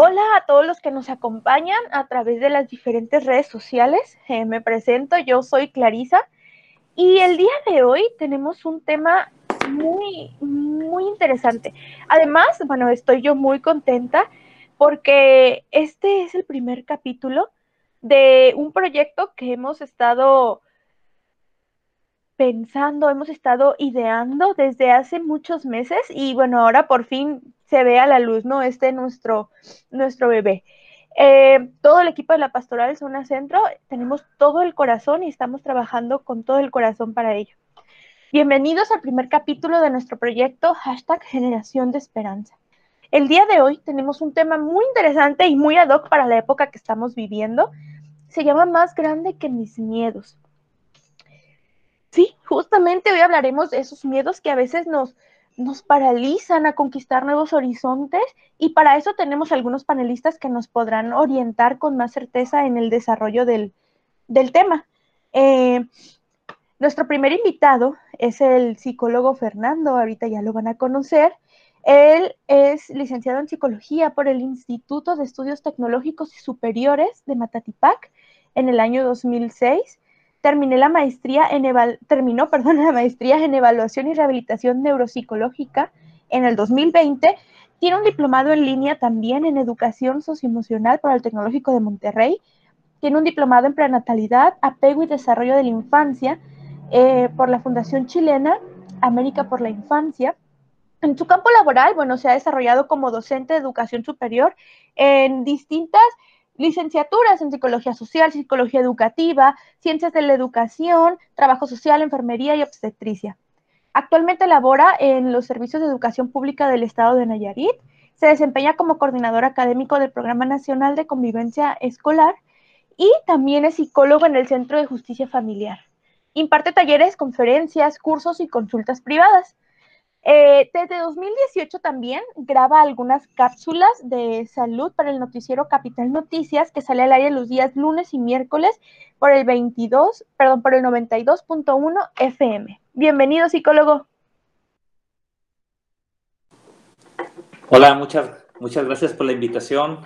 Hola a todos los que nos acompañan a través de las diferentes redes sociales. Eh, me presento, yo soy Clarisa y el día de hoy tenemos un tema muy, muy interesante. Además, bueno, estoy yo muy contenta porque este es el primer capítulo de un proyecto que hemos estado pensando, hemos estado ideando desde hace muchos meses y bueno, ahora por fin se ve a la luz, ¿no? Este nuestro, nuestro bebé. Eh, todo el equipo de la Pastoral Zona Centro, tenemos todo el corazón y estamos trabajando con todo el corazón para ello. Bienvenidos al primer capítulo de nuestro proyecto hashtag Generación de Esperanza. El día de hoy tenemos un tema muy interesante y muy ad hoc para la época que estamos viviendo. Se llama Más grande que mis miedos. Sí, justamente hoy hablaremos de esos miedos que a veces nos, nos paralizan a conquistar nuevos horizontes y para eso tenemos algunos panelistas que nos podrán orientar con más certeza en el desarrollo del, tema. Eh, nuestro primer invitado es el psicólogo Fernando, ahorita ya lo van a conocer. Él es licenciado en psicología por el Instituto de Estudios Tecnológicos y Superiores de Matatipac en el año 2006 terminé la maestría en terminó perdón, la maestría en evaluación y rehabilitación neuropsicológica en el 2020. Tiene un diplomado en línea también en educación socioemocional por el Tecnológico de Monterrey. Tiene un diplomado en prenatalidad, apego y desarrollo de la infancia eh, por la Fundación Chilena América por la Infancia. En su campo laboral, bueno, se ha desarrollado como docente de educación superior en distintas licenciaturas en psicología social, psicología educativa, ciencias de la educación, trabajo social, enfermería y obstetricia. Actualmente labora en los servicios de educación pública del estado de Nayarit. Se desempeña como coordinador académico del Programa Nacional de Convivencia Escolar y también es psicólogo en el Centro de Justicia Familiar. Imparte talleres, conferencias, cursos y consultas privadas. Eh, desde 2018 también graba algunas cápsulas de salud para el noticiero Capital Noticias que sale al aire los días lunes y miércoles por el 22, perdón, por el 92.1 FM. Bienvenido, psicólogo. Hola, muchas, muchas gracias por la invitación.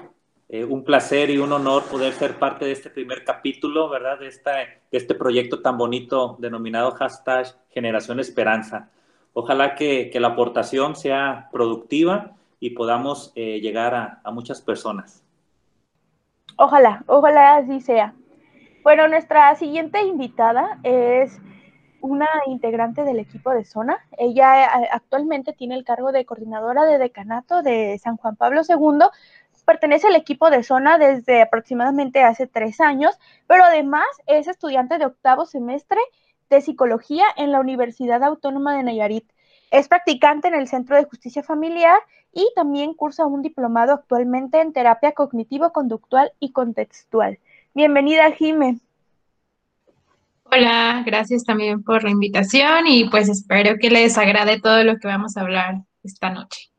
Eh, un placer y un honor poder ser parte de este primer capítulo, ¿verdad? De, esta, de este proyecto tan bonito denominado hashtag Generación Esperanza. Ojalá que, la aportación sea productiva y podamos eh, llegar a, muchas personas. Ojalá, ojalá así sea. Bueno, nuestra siguiente invitada es una integrante del equipo de zona. Ella eh, actualmente tiene el cargo de coordinadora de decanato de San Juan Pablo II. Pertenece al equipo de zona desde aproximadamente hace tres años, pero además es estudiante de octavo semestre de Psicología en la Universidad Autónoma de Nayarit. Es practicante en el Centro de Justicia Familiar y también cursa un diplomado actualmente en terapia cognitivo-conductual y contextual. Bienvenida, Jime. Hola, gracias también por la invitación y pues espero que les agrade todo lo que vamos a hablar esta noche.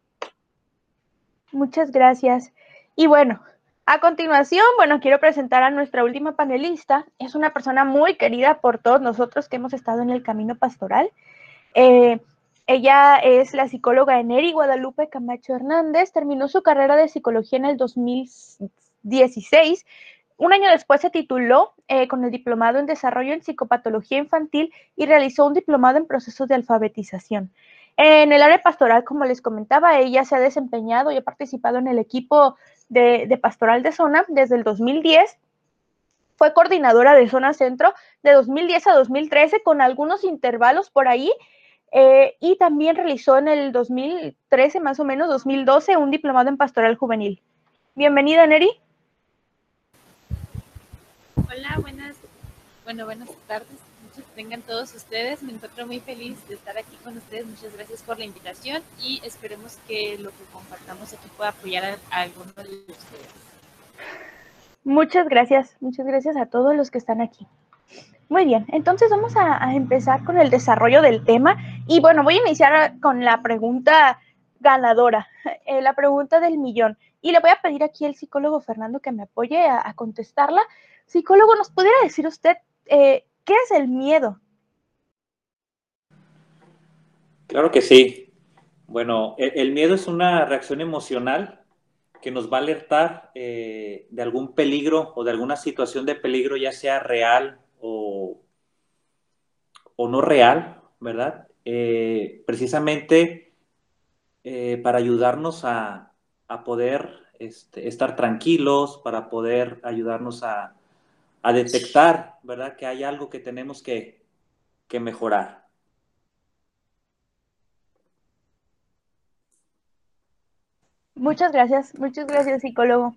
Muchas gracias. Y bueno, a continuación, bueno, quiero presentar a nuestra última panelista. Es una persona muy querida por todos nosotros que hemos estado en el camino pastoral. Eh, ella es la psicóloga Eneri Guadalupe Camacho Hernández. Terminó su carrera de psicología en el 2016. Un año después se tituló eh, con el diplomado en desarrollo en psicopatología infantil y realizó un diplomado en procesos de alfabetización. En el área pastoral, como les comentaba, ella se ha desempeñado y ha participado en el equipo de, pastoral de zona desde el 2010 fue coordinadora de zona centro de 2010 a 2013 con algunos intervalos por ahí eh, y también realizó en el 2013 más o menos 2012 un diplomado en pastoral juvenil. Bienvenida Neri. Hola, buenas, bueno, buenas tardes. Muchas tengan todos ustedes. Me encuentro muy feliz de estar aquí con ustedes. Muchas gracias por la invitación y esperemos que lo que compartamos aquí pueda apoyar a, algunos de ustedes. Muchas gracias, muchas gracias a todos los que están aquí. Muy bien, entonces vamos a, empezar con el desarrollo del tema y bueno, voy a iniciar con la pregunta ganadora, eh, la pregunta del millón. Y le voy a pedir aquí al psicólogo Fernando que me apoye a, contestarla. Psicólogo, ¿nos pudiera decir usted eh, ¿Qué es el miedo? Claro que sí. Bueno, el, miedo es una reacción emocional que nos va a alertar eh, de algún peligro o de alguna situación de peligro, ya sea real o, o no real, ¿verdad? Eh, precisamente eh, para ayudarnos a, poder este, estar tranquilos, para poder ayudarnos a, detectar, ¿verdad? Que hay algo que tenemos que, mejorar. Muchas gracias, muchas gracias, psicólogo.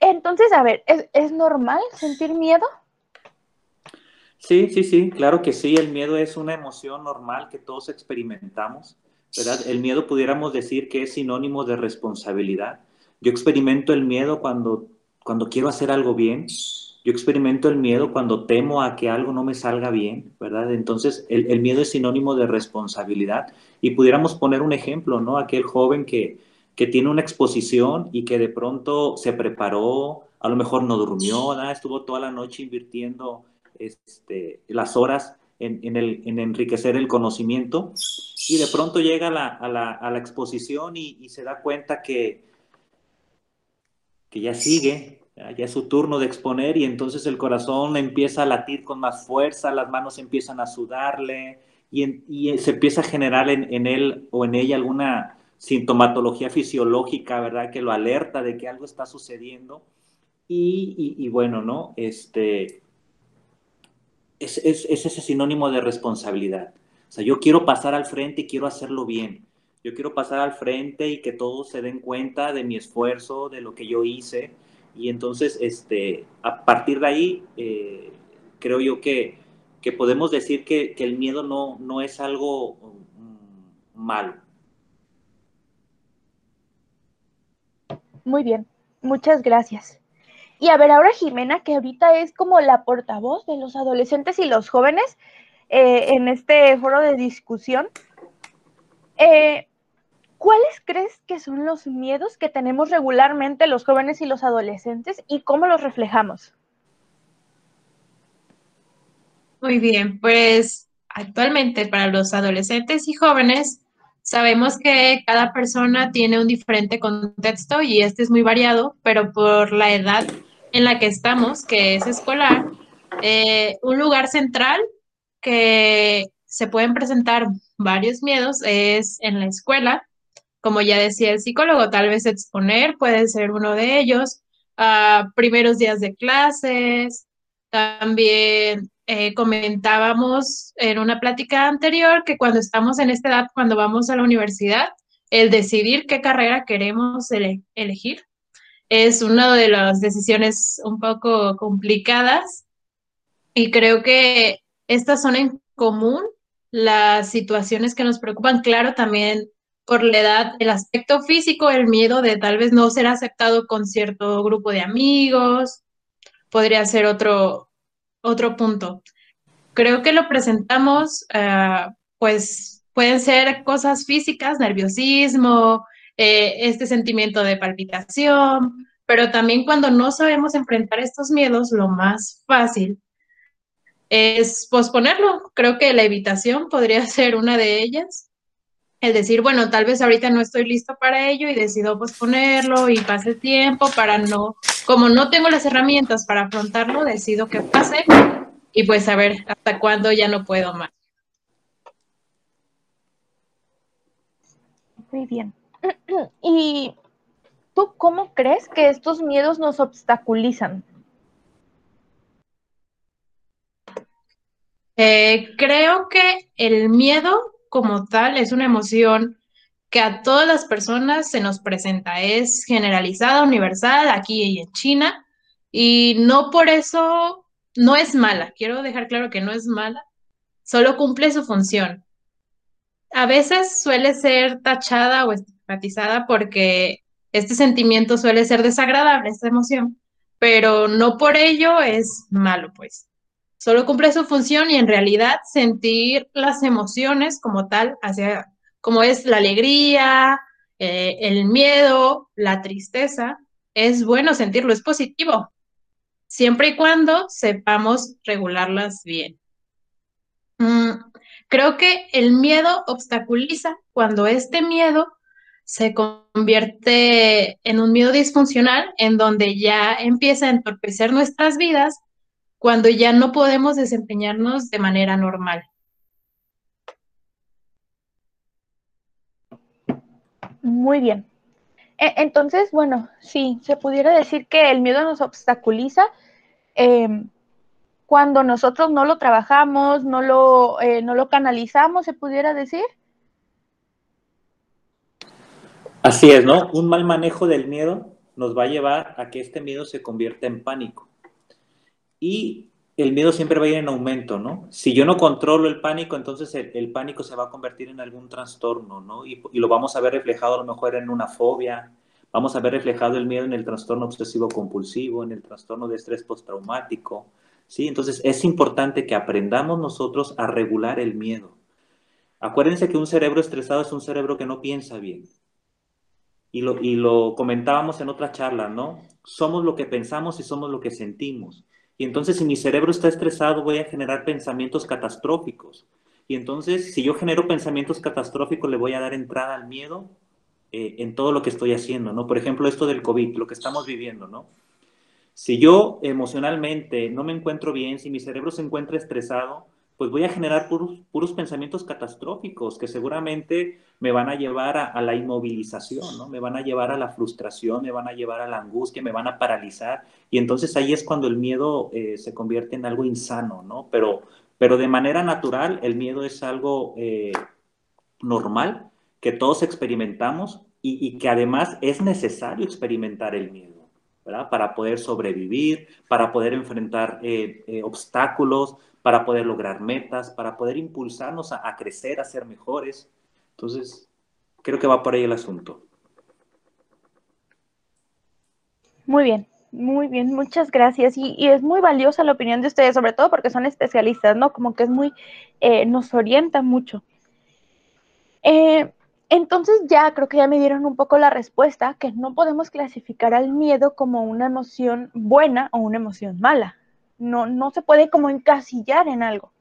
Entonces, a ver, ¿es, ¿es normal sentir miedo? Sí, sí, sí, claro que sí. El miedo es una emoción normal que todos experimentamos, ¿verdad? El miedo pudiéramos decir que es sinónimo de responsabilidad. Yo experimento el miedo cuando, cuando quiero hacer algo bien. Yo experimento el miedo cuando temo a que algo no me salga bien, ¿verdad? Entonces, el, miedo es sinónimo de responsabilidad. Y pudiéramos poner un ejemplo, ¿no? Aquel joven que, que tiene una exposición y que de pronto se preparó, a lo mejor no durmió, ¿verdad? estuvo toda la noche invirtiendo este, las horas en, el, en, enriquecer el conocimiento y de pronto llega a la, exposición y, se da cuenta que, que ya sigue, ya es su turno de exponer y entonces el corazón empieza a latir con más fuerza, las manos empiezan a sudarle y, se empieza a generar en, él o en ella alguna sintomatología fisiológica, ¿verdad? Que lo alerta de que algo está sucediendo. Y, y, bueno, ¿no? Este, es, ese sinónimo de responsabilidad. O sea, yo quiero pasar al frente y quiero hacerlo bien. Yo quiero pasar al frente y que todos se den cuenta de mi esfuerzo, de lo que yo hice. Y entonces, este, a partir de ahí, eh, creo yo que, que podemos decir que, el miedo no, no es algo mm, malo. Muy bien, muchas gracias. Y a ver, ahora Jimena, que ahorita es como la portavoz de los adolescentes y los jóvenes eh, en este foro de discusión, eh, ¿cuáles crees que son los miedos que tenemos regularmente los jóvenes y los adolescentes y cómo los reflejamos? Muy bien, pues actualmente para los adolescentes y jóvenes sabemos que cada persona tiene un diferente contexto y este es muy variado, pero por la edad en la que estamos, que es escolar, eh, un lugar central que se pueden presentar varios miedos es en la escuela, como ya decía el psicólogo, tal vez exponer puede ser uno de ellos, uh, primeros días de clases, también eh, comentábamos en una plática anterior que cuando estamos en esta edad, cuando vamos a la universidad, el decidir qué carrera queremos elegir es una de las decisiones un poco complicadas y creo que estas son en común las situaciones que nos preocupan, claro, también por la edad, el aspecto físico, el miedo de tal vez no ser aceptado con cierto grupo de amigos, podría ser otro, otro punto. Creo que lo presentamos, eh, pues pueden ser cosas físicas, nerviosismo, eh, este sentimiento de palpitación, pero también cuando no sabemos enfrentar estos miedos, lo más fácil es posponerlo. Creo que la evitación podría ser una de ellas. El decir, bueno, tal vez ahorita no estoy listo para ello y decido posponerlo y pase el tiempo para no, como no tengo las herramientas para afrontarlo, decido que pase y pues a ver hasta cuándo ya no puedo más. Muy bien. ¿Y tú cómo crees que estos miedos nos obstaculizan? Eh, creo que el miedo como tal es una emoción que a todas las personas se nos presenta. Es generalizada, universal, aquí y en China, y no por eso no es mala. Quiero dejar claro que no es mala, solo cumple su función. A veces suele ser tachada o estigmatizada porque este sentimiento suele ser desagradable, esta emoción, pero no por ello es malo, pues. Solo cumple su función y en realidad sentir las emociones como tal, hacia, como es la alegría, eh, el miedo, la tristeza, es bueno sentirlo, es positivo, siempre y cuando sepamos regularlas bien. Mm, creo que el miedo obstaculiza cuando este miedo se convierte en un miedo disfuncional en donde ya empieza a entorpecer nuestras vidas cuando ya no podemos desempeñarnos de manera normal. Muy bien. E, entonces, bueno, sí, se pudiera decir que el miedo nos obstaculiza em, cuando nosotros no lo trabajamos, no lo, eh, no lo canalizamos, se pudiera decir. Así es, ¿no? Un mal manejo del miedo nos va a llevar a que este miedo se convierta en pánico. Y el miedo siempre va a ir en aumento, ¿no? Si yo no controlo el pánico, entonces el, pánico se va a convertir en algún trastorno, ¿no? Y, y, lo vamos a ver reflejado a lo mejor en una fobia, vamos a ver reflejado el miedo en el trastorno obsesivo compulsivo, en el trastorno de estrés postraumático, ¿sí? Entonces es importante que aprendamos nosotros a regular el miedo. Acuérdense que un cerebro estresado es un cerebro que no piensa bien y lo, y lo comentábamos en otra charla, ¿no? Somos lo que pensamos y somos lo que sentimos. Y entonces si mi cerebro está estresado voy a generar pensamientos catastróficos. Y entonces si yo genero pensamientos catastróficos le voy a dar entrada al miedo eh, en todo lo que estoy haciendo, ¿no? Por ejemplo, esto del COVID, lo que estamos viviendo, ¿no? Si yo emocionalmente no me encuentro bien, si mi cerebro se encuentra estresado, pues voy a generar puros, pensamientos catastróficos que seguramente me van a llevar a, la inmovilización, ¿no? Me van a llevar a la frustración, me van a llevar a la angustia, me van a paralizar. Y entonces ahí es cuando el miedo eh, se convierte en algo insano, ¿no? Pero, pero de manera natural, el miedo es algo eh, normal que todos experimentamos y, que además es necesario experimentar el miedo, ¿verdad? Para poder sobrevivir, para poder enfrentar eh, obstáculos, para poder lograr metas, para poder impulsarnos a, crecer, a ser mejores. Entonces, creo que va por ahí el asunto. Muy bien, muy bien, muchas gracias. Y, es muy valiosa la opinión de ustedes, sobre todo porque son especialistas, ¿no? Como que es muy, eh, nos orienta mucho. Eh, entonces ya creo que ya me dieron un poco la respuesta, que no podemos clasificar al miedo como una emoción buena o una emoción mala no, no se puede como encasillar en algo.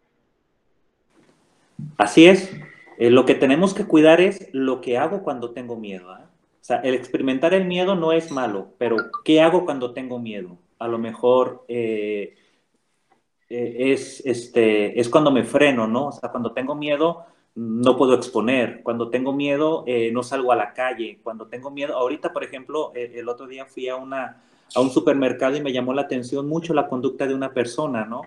Así es. Eh, lo que tenemos que cuidar es lo que hago cuando tengo miedo. ¿ah? O sea, el experimentar el miedo no es malo, pero ¿qué hago cuando tengo miedo? A lo mejor eh, eh, es, este, es cuando me freno, ¿no? O sea, cuando tengo miedo no puedo exponer, cuando tengo miedo no salgo a la calle, cuando tengo miedo, ahorita por ejemplo, el otro día fui a una, a un supermercado y me llamó la atención mucho la conducta de una persona, ¿no?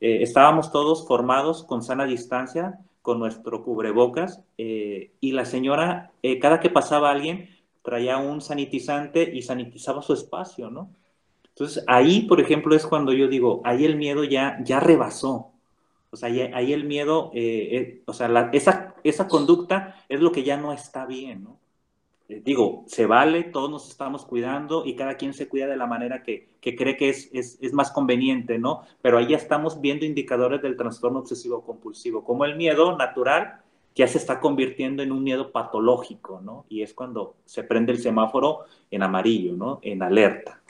Eh, estábamos todos formados con sana distancia, con nuestro cubrebocas, eh, y la señora, eh, cada que pasaba alguien, traía un sanitizante y sanitizaba su espacio, ¿no? Entonces, ahí, por ejemplo, es cuando yo digo, ahí el miedo ya, ya rebasó. O sea, ahí, el miedo, o sea, esa, esa conducta es lo que ya no está bien, ¿no? Eh, digo, se vale, todos nos estamos cuidando y cada quien se cuida de la manera que, cree que es, es, más conveniente, ¿no? Pero ahí ya estamos viendo indicadores del trastorno obsesivo compulsivo, como el miedo natural ya se está convirtiendo en un miedo patológico, ¿no? Y es cuando se prende el semáforo en amarillo, ¿no? En alerta.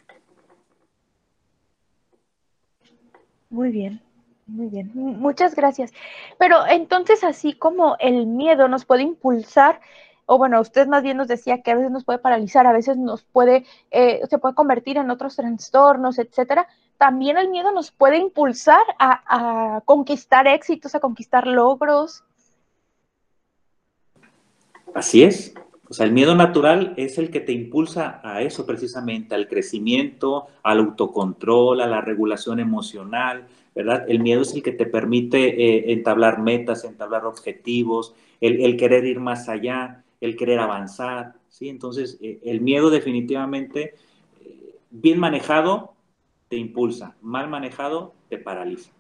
Muy bien, muy bien, muchas gracias. Pero entonces, así como el miedo nos puede impulsar, o bueno, usted más bien nos decía que a veces nos puede paralizar, a veces nos puede, eh, se puede convertir en otros trastornos, etcétera. También el miedo nos puede impulsar a, conquistar éxitos, a conquistar logros. Así es. O sea, el miedo natural es el que te impulsa a eso precisamente, al crecimiento, al autocontrol, a la regulación emocional, ¿verdad? El miedo es el que te permite eh, entablar metas, entablar objetivos, el, el, querer ir más allá el querer avanzar, ¿sí? Entonces, eh, el miedo definitivamente, eh, bien manejado, te impulsa, mal manejado, te paraliza.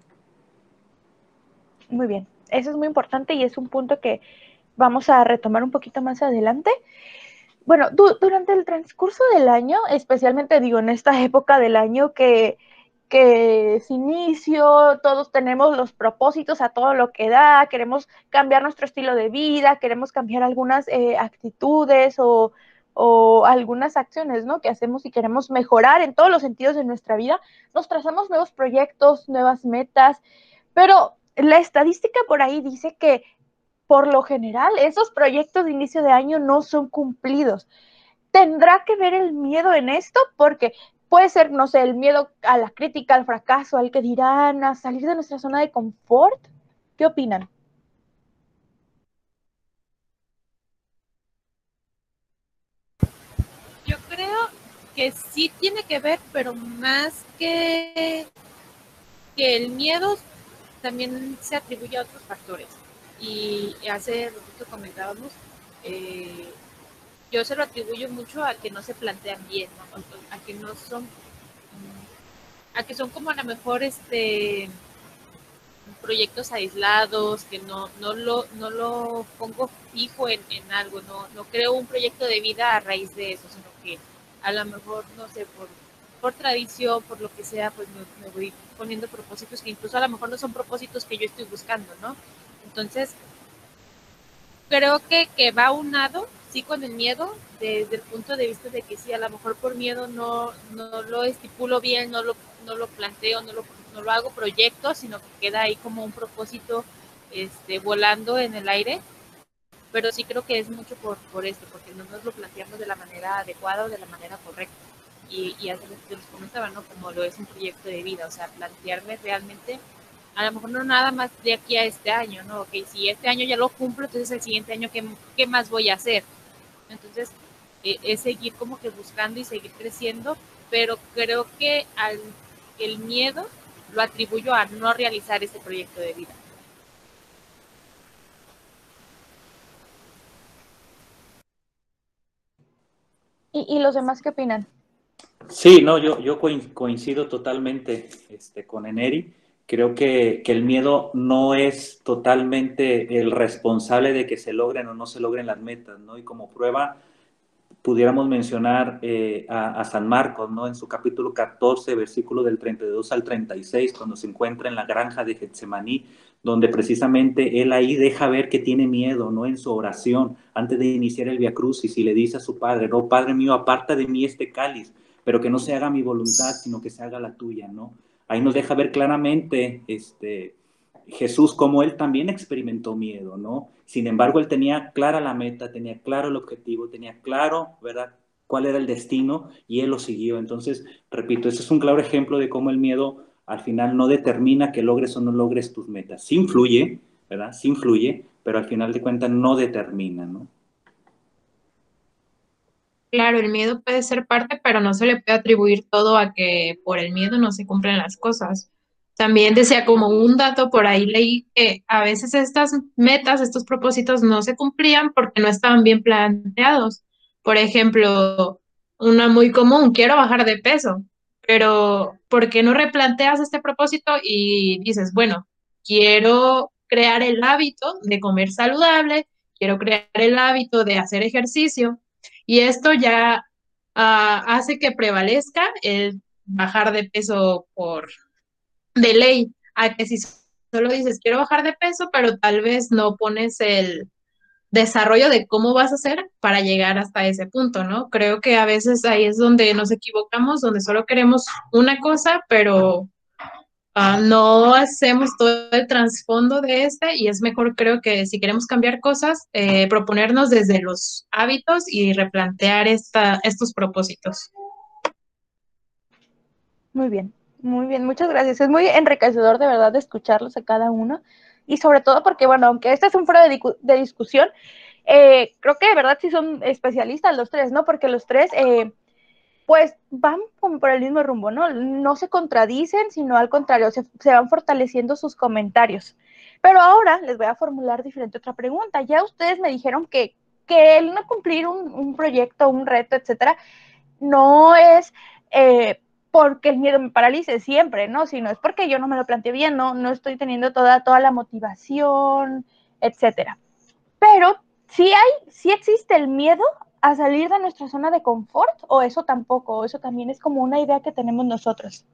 Muy bien, eso es muy importante y es un punto que vamos a retomar un poquito más adelante. Bueno, durante el transcurso del año, especialmente digo en esta época del año que que es inicio, todos tenemos los propósitos a todo lo que da, queremos cambiar nuestro estilo de vida, queremos cambiar algunas eh, actitudes o, algunas acciones ¿no? que hacemos y queremos mejorar en todos los sentidos de nuestra vida, nos trazamos nuevos proyectos, nuevas metas, pero la estadística por ahí dice que por lo general esos proyectos de inicio de año no son cumplidos. ¿Tendrá que ver el miedo en esto? Porque puede ser, no sé, el miedo a la crítica, al fracaso, al que dirán, a salir de nuestra zona de confort. ¿Qué opinan? Yo creo que sí tiene que ver, pero más que, que el miedo también se atribuye a otros factores. Y hace ratito comentábamos, eh, yo se lo atribuyo mucho a que no se plantean bien, a que no son, a que son como a lo mejor este proyectos aislados, que no, no, lo, no lo pongo fijo en, en algo, no, no creo un proyecto de vida a raíz de eso, sino que a lo mejor, no sé, por, por tradición, por lo que sea, pues me, me voy poniendo propósitos que incluso a lo mejor no son propósitos que yo estoy buscando, ¿no? Entonces, creo que, que va unado, con el miedo, desde el punto de vista de que sí, a lo mejor por miedo no, no lo estipulo bien, no lo, no lo planteo, no lo, no lo hago proyecto, sino que queda ahí como un propósito este, volando en el aire. Pero sí creo que es mucho por, por esto, porque no nos lo planteamos de la manera adecuada o de la manera correcta. Y, y hace les comentaba, ¿no? Como lo es un proyecto de vida, o sea, plantearme realmente a lo mejor no nada más de aquí a este año, ¿no? Ok, si este año ya lo cumplo, entonces el siguiente año, ¿qué, qué más voy a hacer? Entonces, eh, es seguir como que buscando y seguir creciendo, pero creo que al, el miedo lo atribuyo a no realizar ese proyecto de vida. ¿Y, y los demás qué opinan? Sí, no, yo, yo coincido totalmente este, con Eneri creo que, que, el miedo no es totalmente el responsable de que se logren o no se logren las metas, ¿no? Y como prueba, pudiéramos mencionar eh, a, San Marcos, ¿no? En su capítulo 14, versículo del 32 al 36, cuando se encuentra en la granja de Getsemaní, donde precisamente él ahí deja ver que tiene miedo, ¿no? En su oración, antes de iniciar el Via Crucis, y le dice a su padre, no, Padre mío, aparta de mí este cáliz, pero que no se haga mi voluntad, sino que se haga la tuya, ¿no? Ahí nos deja ver claramente este, Jesús como él también experimentó miedo, ¿no? Sin embargo, él tenía clara la meta, tenía claro el objetivo, tenía claro, ¿verdad?, cuál era el destino y él lo siguió. Entonces, repito, ese es un claro ejemplo de cómo el miedo al final no determina que logres o no logres tus metas. Sí influye, ¿verdad? Sí influye, pero al final de cuentas no determina, ¿no? Claro, el miedo puede ser parte, pero no se le puede atribuir todo a que por el miedo no se cumplen las cosas. También decía como un dato por ahí leí que a veces estas metas, estos propósitos no se cumplían porque no estaban bien planteados. Por ejemplo, una muy común, quiero bajar de peso, pero ¿por qué no replanteas este propósito y dices, bueno, quiero crear el hábito de comer saludable, quiero crear el hábito de hacer ejercicio? Y esto ya uh, hace que prevalezca el bajar de peso por de ley, a que si solo dices quiero bajar de peso, pero tal vez no pones el desarrollo de cómo vas a hacer para llegar hasta ese punto, ¿no? Creo que a veces ahí es donde nos equivocamos, donde solo queremos una cosa, pero Uh, no hacemos todo el trasfondo de este y es mejor creo que si queremos cambiar cosas, eh, proponernos desde los hábitos y replantear esta, estos propósitos. Muy bien, muy bien, muchas gracias. Es muy enriquecedor de verdad de escucharlos a cada uno y sobre todo porque, bueno, aunque este es un foro de, de discusión, eh, creo que de verdad sí son especialistas los tres, ¿no? Porque los tres... Eh, pues van por el mismo rumbo, ¿no? No se contradicen, sino al contrario, se, van fortaleciendo sus comentarios. Pero ahora les voy a formular diferente otra pregunta. Ya ustedes me dijeron que, que el no cumplir un, un proyecto, un reto, etcétera, no es eh, porque el miedo me paralice siempre, ¿no? Sino es porque yo no me lo planteé bien, no, no estoy teniendo toda, toda la motivación, etcétera. Pero sí hay, sí existe el miedo a salir de nuestra zona de confort o eso tampoco, eso también es como una idea que tenemos nosotros.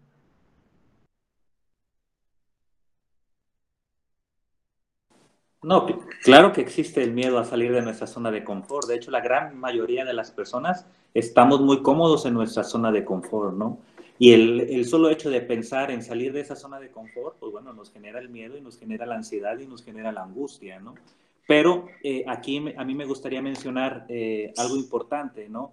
No, claro que existe el miedo a salir de nuestra zona de confort. De hecho, la gran mayoría de las personas estamos muy cómodos en nuestra zona de confort, ¿no? Y el, el, solo hecho de pensar en salir de esa zona de confort, pues bueno, nos genera el miedo y nos genera la ansiedad y nos genera la angustia, ¿no? Pero eh, aquí a mí me gustaría mencionar eh, algo importante, ¿no?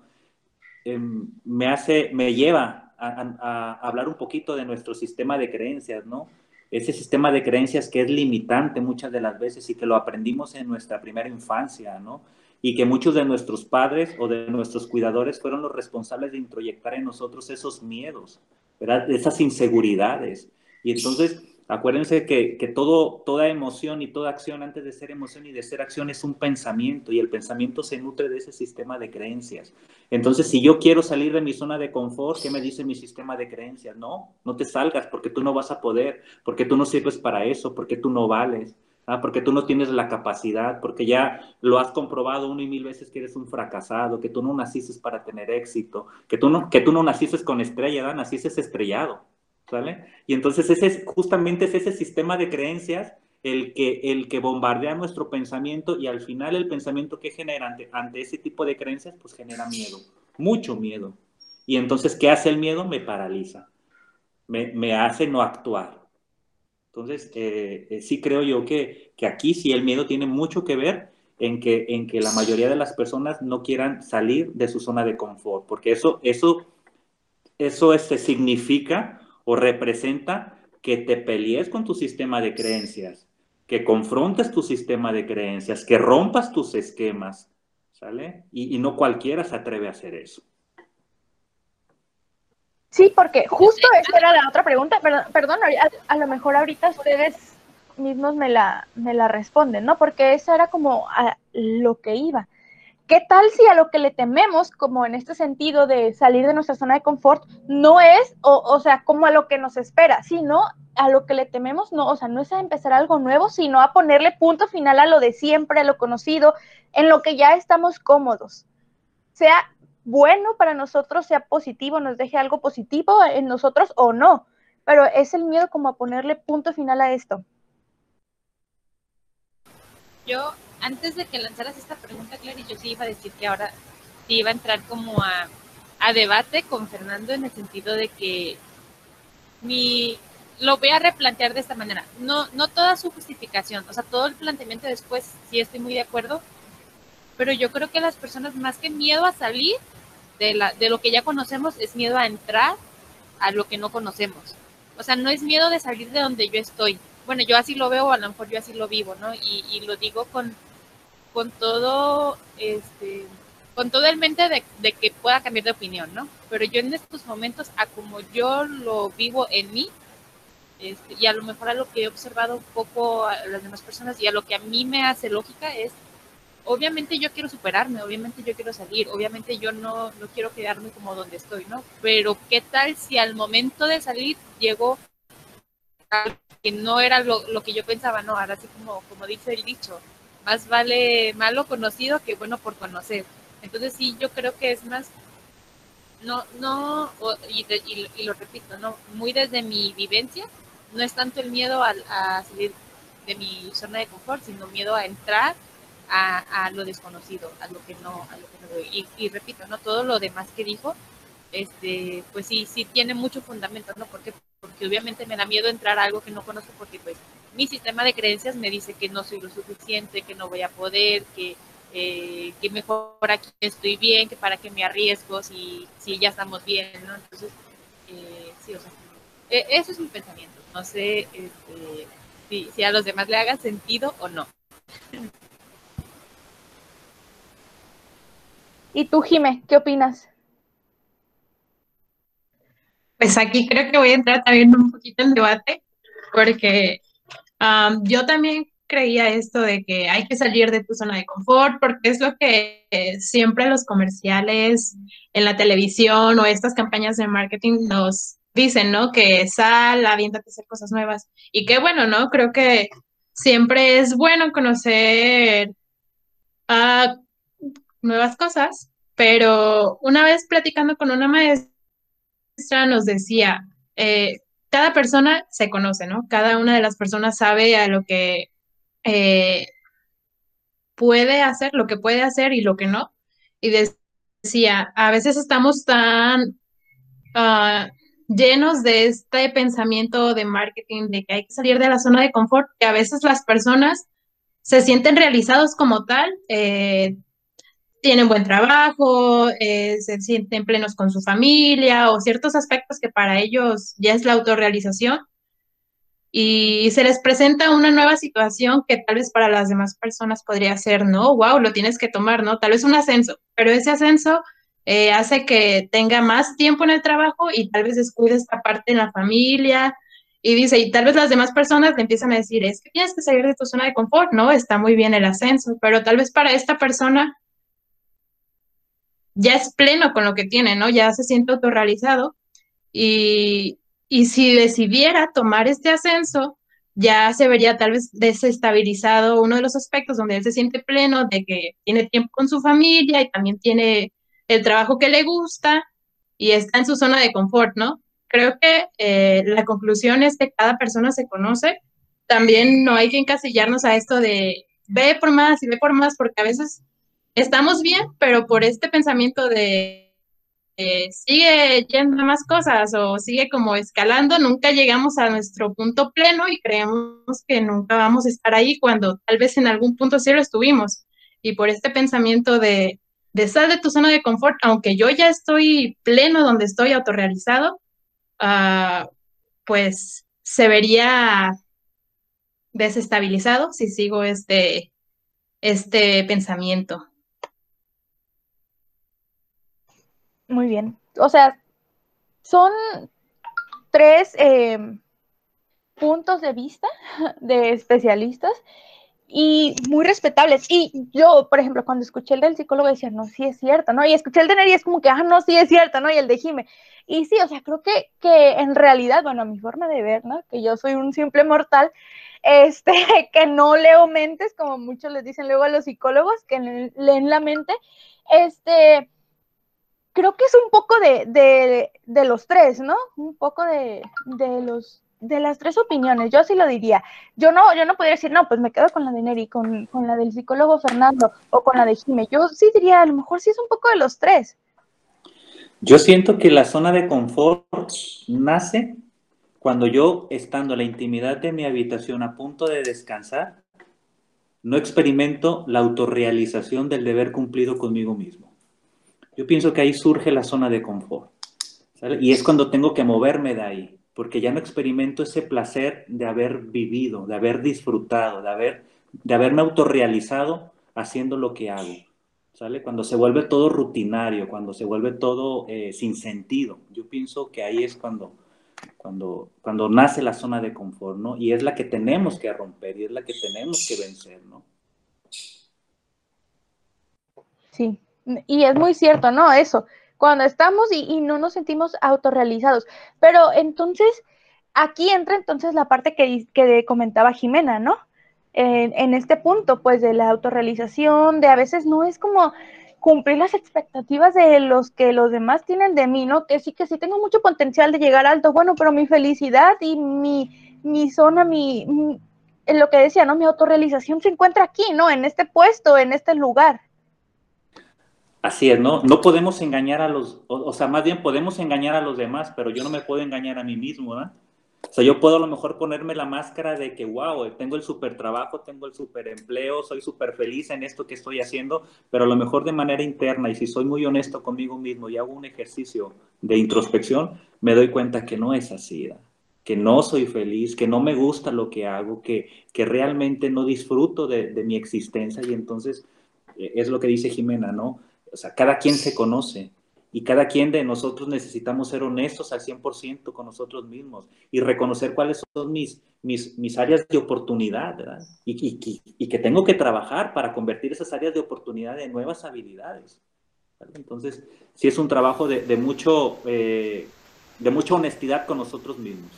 Em, me hace, me lleva a, hablar un poquito de nuestro sistema de creencias, ¿no? Ese sistema de creencias que es limitante muchas de las veces y que lo aprendimos en nuestra primera infancia, ¿no? Y que muchos de nuestros padres o de nuestros cuidadores fueron los responsables de introyectar en nosotros esos miedos, ¿verdad? Esas inseguridades. Y entonces Acuérdense que, todo, toda emoción y toda acción antes de ser emoción y de ser acción es un pensamiento y el pensamiento se nutre de ese sistema de creencias. Entonces, si yo quiero salir de mi zona de confort, ¿qué me dice mi sistema de creencias? No, no te salgas porque tú no vas a poder, porque tú no sirves para eso, porque tú no vales. ¿ah? porque tú no tienes la capacidad, porque ya lo has comprobado una y mil veces que eres un fracasado, que tú no naciste para tener éxito, que tú no, que tú no naciste con estrella, naciste estrellado. Y entonces ese justamente es ese sistema de creencias el que, el que bombardea nuestro pensamiento y al final el pensamiento que genera ante, ante ese tipo de creencias, pues genera miedo, mucho miedo. Y entonces, ¿qué hace el miedo? Me paraliza, me, me hace no actuar. Entonces, eh, eh, sí creo yo que, que, aquí sí el miedo tiene mucho que ver en que, en que la mayoría de las personas no quieran salir de su zona de confort, porque eso, eso, eso este, significa o representa que te pelees con tu sistema de creencias, que confrontes tu sistema de creencias, que rompas tus esquemas, ¿sale? Y, no cualquiera se atreve a hacer eso. Sí, porque justo esa era la otra pregunta, perdón, perdón a, lo mejor ahorita ustedes mismos me la, me la responden, ¿no? Porque esa era como a lo que iba. ¿Qué tal si a lo que le tememos, como en este sentido de salir de nuestra zona de confort, no es, o, sea, como a lo que nos espera, sino a lo que le tememos, no, o sea, no es a empezar algo nuevo, sino a ponerle punto final a lo de siempre, a lo conocido, en lo que ya estamos cómodos. Sea bueno para nosotros, sea positivo, nos deje algo positivo en nosotros o no, pero es el miedo como a ponerle punto final a esto. Yo antes de que lanzaras esta pregunta, Clary, yo sí iba a decir que ahora sí iba a entrar como a, debate con Fernando en el sentido de que mi lo voy a replantear de esta manera. No, no toda su justificación, o sea, todo el planteamiento después sí estoy muy de acuerdo, pero yo creo que las personas más que miedo a salir de, la, de lo que ya conocemos es miedo a entrar a lo que no conocemos. O sea, no es miedo de salir de donde yo estoy. Bueno, yo así lo veo, a lo mejor yo así lo vivo, ¿no? Y lo digo con, con todo, este, con todo el mente de, que pueda cambiar de opinión, ¿no? Pero yo en estos momentos, a como yo lo vivo en mí, este, y a lo mejor a lo que he observado un poco a las demás personas y a lo que a mí me hace lógica es, obviamente yo quiero superarme, obviamente yo quiero salir, obviamente yo no, no quiero quedarme como donde estoy, ¿no? Pero ¿qué tal si al momento de salir llego que no era lo, lo que yo pensaba, no, ahora sí como, como dice el dicho, más vale malo conocido que bueno por conocer. Entonces sí, yo creo que es más, no, no, y, y, lo repito, no, muy desde mi vivencia, no es tanto el miedo a, a salir de mi zona de confort, sino miedo a entrar a, a, lo desconocido, a lo que no, a lo que no y, y, repito, no todo lo demás que dijo, este, pues sí, sí tiene mucho fundamento, ¿no? Porque, porque obviamente me da miedo entrar a algo que no conozco porque pues mi sistema de creencias me dice que no soy lo suficiente, que no voy a poder, que, eh, que mejor aquí estoy bien, que para qué me arriesgo si, si ya estamos bien, ¿no? Entonces, eh, sí, o sea, e, eso es mi pensamiento. No sé este, si, si a los demás le haga sentido o no. ¿Y tú, Jime, qué opinas? Pues aquí creo que voy a entrar también un poquito en debate, porque yo también creía esto de que hay que salir de tu zona de confort porque es lo que siempre los comerciales en la televisión o estas campañas de marketing nos dicen, ¿no? Que sal, aviéntate a hacer cosas nuevas. Y qué bueno, ¿no? Creo que siempre es bueno conocer uh, nuevas cosas, pero una vez platicando con una maestra nos decía, eh, cada persona se conoce, ¿no? Cada una de las personas sabe a lo que eh, puede hacer, lo que puede hacer y lo que no. Y decía, a veces estamos tan ah, llenos de este pensamiento de marketing, de que hay que salir de la zona de confort, que a veces las personas se sienten realizados como tal, eh, tienen buen trabajo, eh, se sienten plenos con su familia o ciertos aspectos que para ellos ya es la autorrealización. Y se les presenta una nueva situación que tal vez para las demás personas podría ser, no, wow, lo tienes que tomar, ¿no? Tal vez un ascenso, pero ese ascenso eh, hace que tenga más tiempo en el trabajo y tal vez descuide esta parte en la familia. Y dice, y tal vez las demás personas le empiezan a decir, es que tienes que salir de tu zona de confort, ¿no? Está muy bien el ascenso, pero tal vez para esta persona ya es pleno con lo que tiene, ¿no? Ya se siente autorrealizado. Y, y si decidiera tomar este ascenso, ya se vería tal vez desestabilizado uno de los aspectos donde él se siente pleno, de que tiene tiempo con su familia y también tiene el trabajo que le gusta y está en su zona de confort, ¿no? Creo que eh, la conclusión es que cada persona se conoce. También no hay que encasillarnos a esto de ve por más y ve por más, porque a veces estamos bien, pero por este pensamiento de sigue yendo más cosas o sigue como escalando, nunca llegamos a nuestro punto pleno y creemos que nunca vamos a estar ahí cuando tal vez en algún punto sí lo estuvimos. Y por este pensamiento de, de sal de tu zona de confort, aunque yo ya estoy pleno donde estoy autorrealizado, uh, pues se vería desestabilizado si sigo este, este pensamiento. Muy bien. O sea, son tres eh, puntos de vista de especialistas y muy respetables. Y yo, por ejemplo, cuando escuché el del psicólogo decía, no, sí es cierto, ¿no? Y escuché el de Neri es como que, ah, no, sí es cierto, ¿no? Y el de Jime. Y sí, o sea, creo que, que en realidad, bueno, a mi forma de ver, ¿no? Que yo soy un simple mortal, este, que no leo mentes, como muchos les dicen luego a los psicólogos, que leen la mente, este creo que es un poco de, de, los tres, ¿no? Un poco de, de, los de las tres opiniones, yo sí lo diría. Yo no, yo no podría decir, no, pues me quedo con la de Neri, con, con la del psicólogo Fernando o con la de Jime. Yo sí diría, a lo mejor sí es un poco de los tres. Yo siento que la zona de confort nace cuando yo, estando en la intimidad de mi habitación a punto de descansar, no experimento la autorrealización del deber cumplido conmigo mismo. Yo pienso que ahí surge la zona de confort. Y es cuando tengo que moverme de ahí, porque ya no experimento ese placer de haber vivido, de haber disfrutado, de, haber, de haberme autorrealizado haciendo lo que hago. ¿Sale? Cuando se vuelve todo rutinario, cuando se vuelve todo eh, sin sentido. Yo pienso que ahí es cuando, cuando, cuando nace la zona de confort, ¿no? Y es la que tenemos que romper y es la que tenemos que vencer, ¿no? Sí, y es muy cierto, ¿no? Eso, cuando estamos y, no nos sentimos autorrealizados. Pero entonces, aquí entra entonces la parte que, que comentaba Jimena, ¿no? En, en, este punto, pues, de la autorrealización, de a veces no es como cumplir las expectativas de los que los demás tienen de mí, ¿no? Que sí, que sí tengo mucho potencial de llegar alto, bueno, pero mi felicidad y mi, mi zona, mi, en lo que decía, ¿no? Mi autorrealización se encuentra aquí, ¿no? En este puesto, en este lugar. Así es, ¿no? No podemos engañar a los, o, sea, más bien podemos engañar a los demás, pero yo no me puedo engañar a mí mismo, ¿verdad? O sea, yo puedo a lo mejor ponerme la máscara de que, wow, tengo el super trabajo, tengo el super empleo, soy súper feliz en esto que estoy haciendo, pero a lo mejor de manera interna y si soy muy honesto conmigo mismo y hago un ejercicio de introspección, me doy cuenta que no es así, que no soy feliz, que no me gusta lo que hago, que, que realmente no disfruto de, de mi existencia y entonces eh, es lo que dice Jimena, ¿no? O sea, cada quien se conoce y cada quien de nosotros necesitamos ser honestos al 100% con nosotros mismos y reconocer cuáles son mis, mis, mis áreas de oportunidad, ¿verdad? Y, y, que tengo que trabajar para convertir esas áreas de oportunidad en nuevas habilidades. Entonces, sí es un trabajo de, de mucho, eh, de mucha honestidad con nosotros mismos.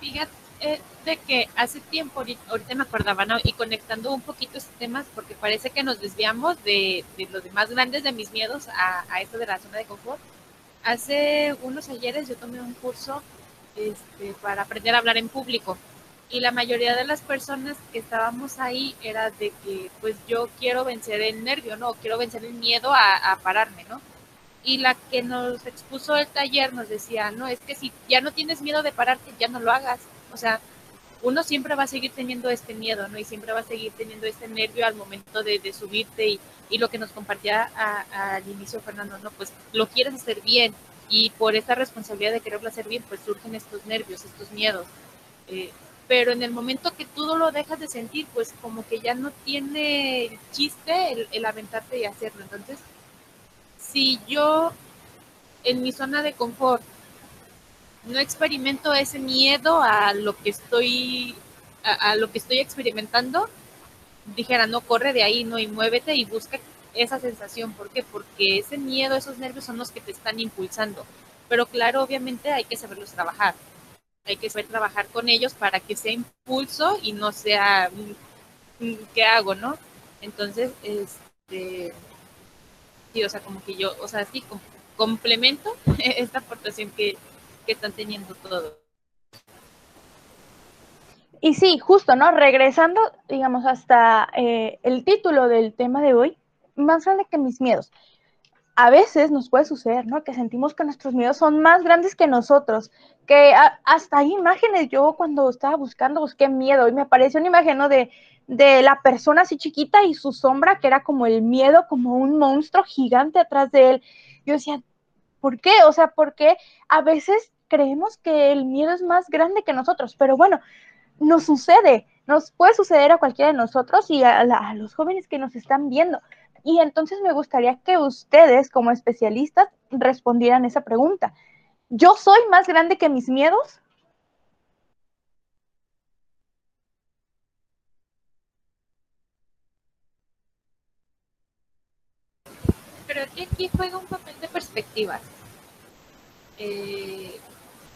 Fíjate, eh, de que hace tiempo, ahorita me acordaba, ¿no? Y conectando un poquito estos temas, porque parece que nos desviamos de, de los más grandes de mis miedos a, a, esto de la zona de confort. Hace unos ayeres yo tomé un curso este, para aprender a hablar en público y la mayoría de las personas que estábamos ahí era de que pues yo quiero vencer el nervio, ¿no? Quiero vencer el miedo a, a pararme, ¿no? Y la que nos expuso el taller nos decía, no, es que si ya no tienes miedo de pararte, ya no lo hagas o sea, uno siempre va a seguir teniendo este miedo, ¿no? Y siempre va a seguir teniendo este nervio al momento de, subirte y, lo que nos compartía al inicio Fernando, ¿no? Pues lo quieres hacer bien y por esta responsabilidad de quererlo hacer bien, pues surgen estos nervios, estos miedos. Eh, pero en el momento que tú lo dejas de sentir, pues como que ya no tiene chiste el, el aventarte y hacerlo. Entonces, si yo en mi zona de confort no experimento ese miedo a lo que estoy a, lo que estoy experimentando, dijera, no corre de ahí, no, y muévete y busca esa sensación. ¿Por qué? Porque ese miedo, esos nervios son los que te están impulsando. Pero claro, obviamente hay que saberlos trabajar. Hay que saber trabajar con ellos para que sea impulso y no sea ¿qué hago, no? Entonces, este sí, o sea, como que yo, o sea, sí, complemento esta aportación que, están teniendo todos. Y sí, justo, ¿no? Regresando, digamos, hasta eh, el título del tema de hoy, más grande que mis miedos. A veces nos puede suceder, ¿no? Que sentimos que nuestros miedos son más grandes que nosotros, que hasta hay imágenes, yo cuando estaba buscando busqué miedo y me apareció una imagen, ¿no? De, de la persona así chiquita y su sombra, que era como el miedo, como un monstruo gigante atrás de él. Yo decía, ¿por qué? O sea, ¿por qué a veces creemos que el miedo es más grande que nosotros, pero bueno, nos sucede, nos puede suceder a cualquiera de nosotros y a, los jóvenes que nos están viendo. Y entonces me gustaría que ustedes, como especialistas, respondieran esa pregunta. ¿Yo soy más grande que mis miedos? Pero aquí juega un papel de perspectivas. Eh,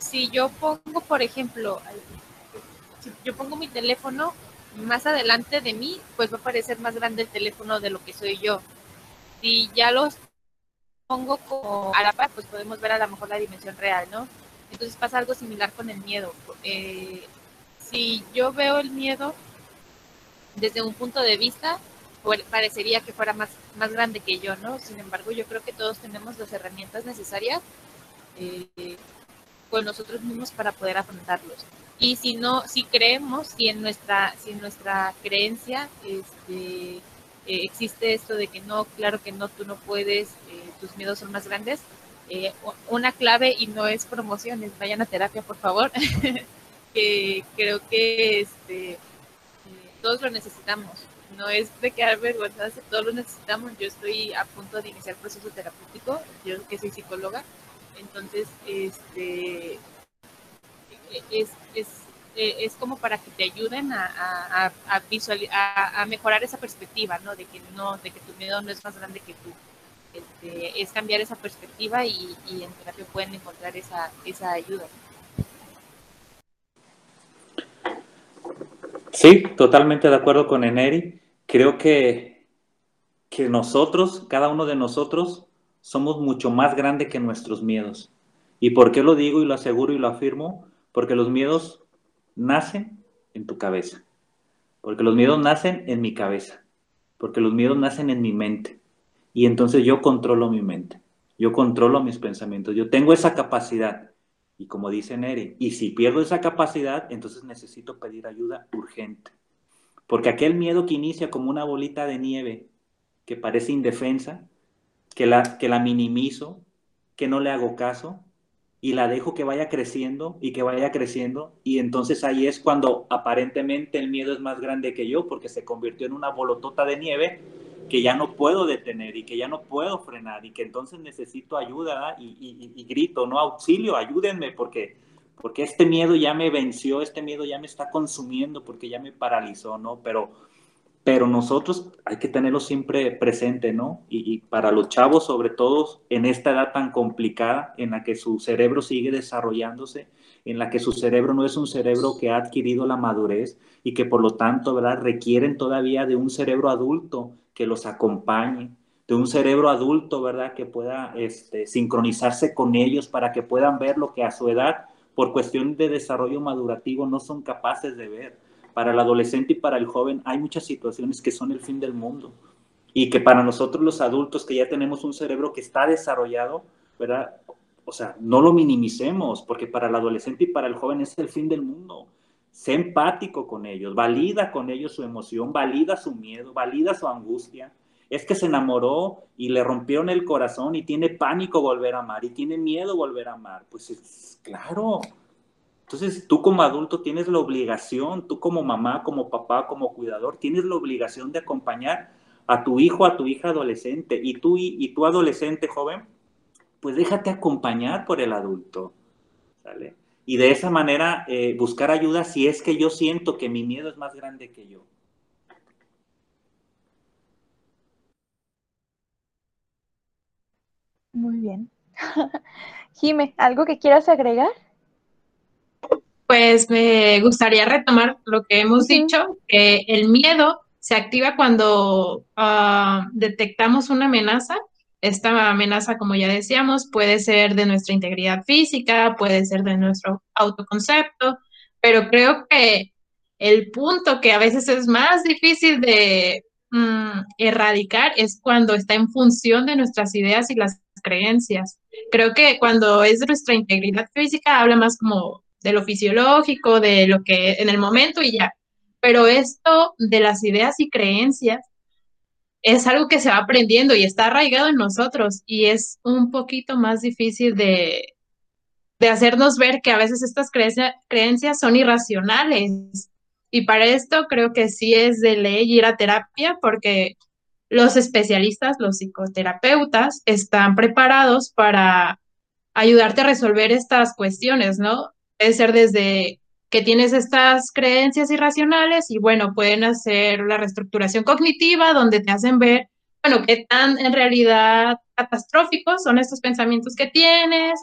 si yo pongo, por ejemplo, si yo pongo mi teléfono más adelante de mí, pues va a parecer más grande el teléfono de lo que soy yo. Si ya los pongo como a la par, pues podemos ver a lo mejor la dimensión real, ¿no? Entonces pasa algo similar con el miedo. Eh, si yo veo el miedo desde un punto de vista, parecería que fuera más, más grande que yo, ¿no? Sin embargo, yo creo que todos tenemos las herramientas necesarias eh, con nosotros mismos para poder afrontarlos. Y si no, si creemos, si en nuestra, si en nuestra creencia este, eh, existe esto de que no, claro que no, tú no puedes, eh, tus miedos son más grandes, una clave y no es promociones, vayan a terapia por favor, que creo que este, todos lo necesitamos. No es de quedar vergüenza, todos lo necesitamos. Yo estoy a punto de iniciar proceso terapéutico, yo que soy psicóloga, entonces, este, es, es, es como para que te ayuden a, a, a, a, mejorar esa perspectiva, ¿no? De que no, de que tu miedo no es más grande que tú. Este, es cambiar esa perspectiva y, y en terapia pueden encontrar esa, esa ayuda. Sí, totalmente de acuerdo con Eneri. Creo que, que nosotros, cada uno de nosotros, somos mucho más grandes que nuestros miedos. ¿Y por qué lo digo y lo aseguro y lo afirmo? Porque los miedos nacen en tu cabeza. Porque los miedos nacen en mi cabeza. Porque los miedos nacen en mi mente. Y entonces yo controlo mi mente. Yo controlo mis pensamientos. Yo tengo esa capacidad. Y como dice Neri, y si pierdo esa capacidad, entonces necesito pedir ayuda urgente. Porque aquel miedo que inicia como una bolita de nieve que parece indefensa, que la, que la minimizo, que no le hago caso y la dejo que vaya creciendo y que vaya creciendo y entonces ahí es cuando aparentemente el miedo es más grande que yo porque se convirtió en una bolotota de nieve que ya no puedo detener y que ya no puedo frenar y que entonces necesito ayuda y, y, grito, no auxilio, ayúdenme porque porque este miedo ya me venció, este miedo ya me está consumiendo porque ya me paralizó, ¿no? Pero pero nosotros hay que tenerlo siempre presente, ¿no? Y, para los chavos, sobre todo en esta edad tan complicada, en la que su cerebro sigue desarrollándose, en la que su cerebro no es un cerebro que ha adquirido la madurez y que por lo tanto, ¿verdad? Requieren todavía de un cerebro adulto que los acompañe, de un cerebro adulto, ¿verdad? Que pueda este, sincronizarse con ellos para que puedan ver lo que a su edad, por cuestión de desarrollo madurativo, no son capaces de ver para el adolescente y para el joven hay muchas situaciones que son el fin del mundo y que para nosotros los adultos que ya tenemos un cerebro que está desarrollado, ¿verdad? O sea, no lo minimicemos porque para el adolescente y para el joven es el fin del mundo. sé empático con ellos, valida con ellos su emoción, valida su miedo, valida su angustia. Es que se enamoró y le rompieron el corazón y tiene pánico volver a amar y tiene miedo volver a amar. Pues claro. Entonces tú como adulto tienes la obligación, tú como mamá, como papá, como cuidador, tienes la obligación de acompañar a tu hijo, a tu hija adolescente y tú y, tu adolescente joven, pues déjate acompañar por el adulto. ¿sale? y de esa manera eh, buscar ayuda si es que yo siento que mi miedo es más grande que yo. Muy bien. Jime, ¿algo que quieras agregar? Pues me gustaría retomar lo que hemos dicho, que el miedo se activa cuando ah, detectamos una amenaza esta amenaza, como ya decíamos, puede ser de nuestra integridad física, puede ser de nuestro autoconcepto, pero creo que el punto que a veces es más difícil de mm, erradicar es cuando está en función de nuestras ideas y las creencias. Creo que cuando es nuestra integridad física habla más como de lo fisiológico, de lo que en el momento y ya. Pero esto de las ideas y creencias es algo que se va aprendiendo y está arraigado en nosotros y es un poquito más difícil de, hacernos ver que a veces estas creencias son irracionales. Y para esto creo que sí es de ley ir a terapia porque los especialistas, los psicoterapeutas, están preparados para ayudarte a resolver estas cuestiones, ¿no? Puede ser desde que tienes estas creencias irracionales y bueno, pueden hacer la reestructuración cognitiva donde te hacen ver, bueno, qué tan en realidad catastróficos son estos pensamientos que tienes.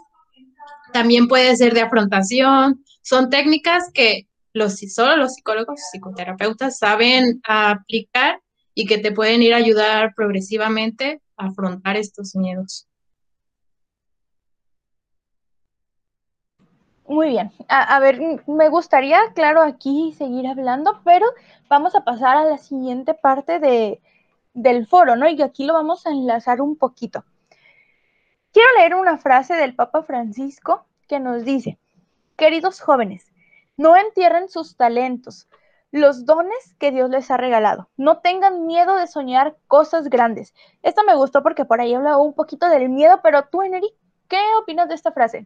También puede ser de afrontación. Son técnicas que los, solo los psicólogos, psicoterapeutas saben aplicar y que te pueden ir a ayudar progresivamente a afrontar estos miedos. Muy bien. A, ver, me gustaría, claro, aquí seguir hablando, pero vamos a pasar a la siguiente parte de, del foro, ¿no? Y aquí lo vamos a enlazar un poquito. Quiero leer una frase del Papa Francisco que nos dice, queridos jóvenes, no entierren sus talentos, los dones que Dios les ha regalado. No tengan miedo de soñar cosas grandes. Esto me gustó porque por ahí hablaba un poquito del miedo, pero tú, Eneri, ¿qué opinas de esta frase?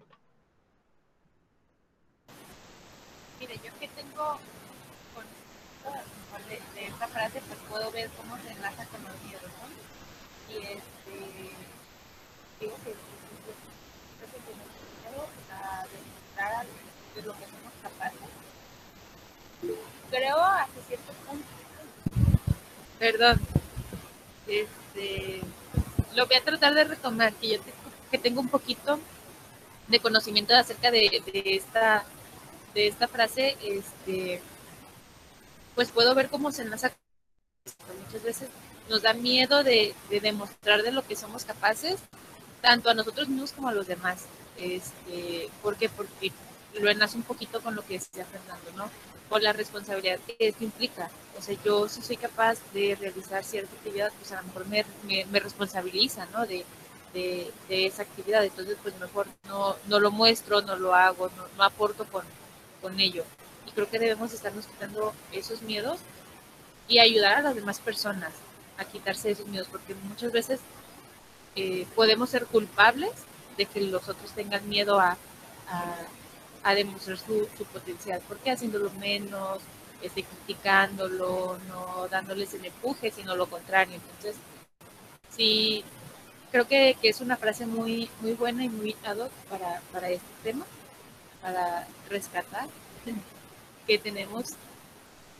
frase pues puedo ver cómo se enlaza con los miedos, ¿no? Y este, digo que creo que tenemos miedo a demostrar de lo que somos capaces. Creo hasta cierto punto, perdón, este, lo voy a tratar de retomar, que yo que tengo un poquito de conocimiento acerca de, esta de esta frase, este, pues puedo ver cómo se enlaza muchas veces nos da miedo de, demostrar de lo que somos capaces, tanto a nosotros mismos como a los demás. Este, ¿Por qué? Porque lo enlazo un poquito con lo que decía Fernando, ¿no? Con la responsabilidad que esto implica. O sea, yo si soy capaz de realizar cierta actividad, pues a lo mejor me, responsabiliza, ¿no? De, de, esa actividad. Entonces, pues mejor no, no lo muestro, no lo hago, no, no aporto con, con ello. Y creo que debemos estarnos quitando esos miedos y ayudar a las demás personas a quitarse esos miedos, porque muchas veces eh, podemos ser culpables de que los otros tengan miedo a, demostrar su, su, potencial, porque haciéndolo menos, este, criticándolo, no dándoles el empuje, sino lo contrario. Entonces, sí, creo que, que es una frase muy, muy buena y muy ad para, para este tema, para rescatar que tenemos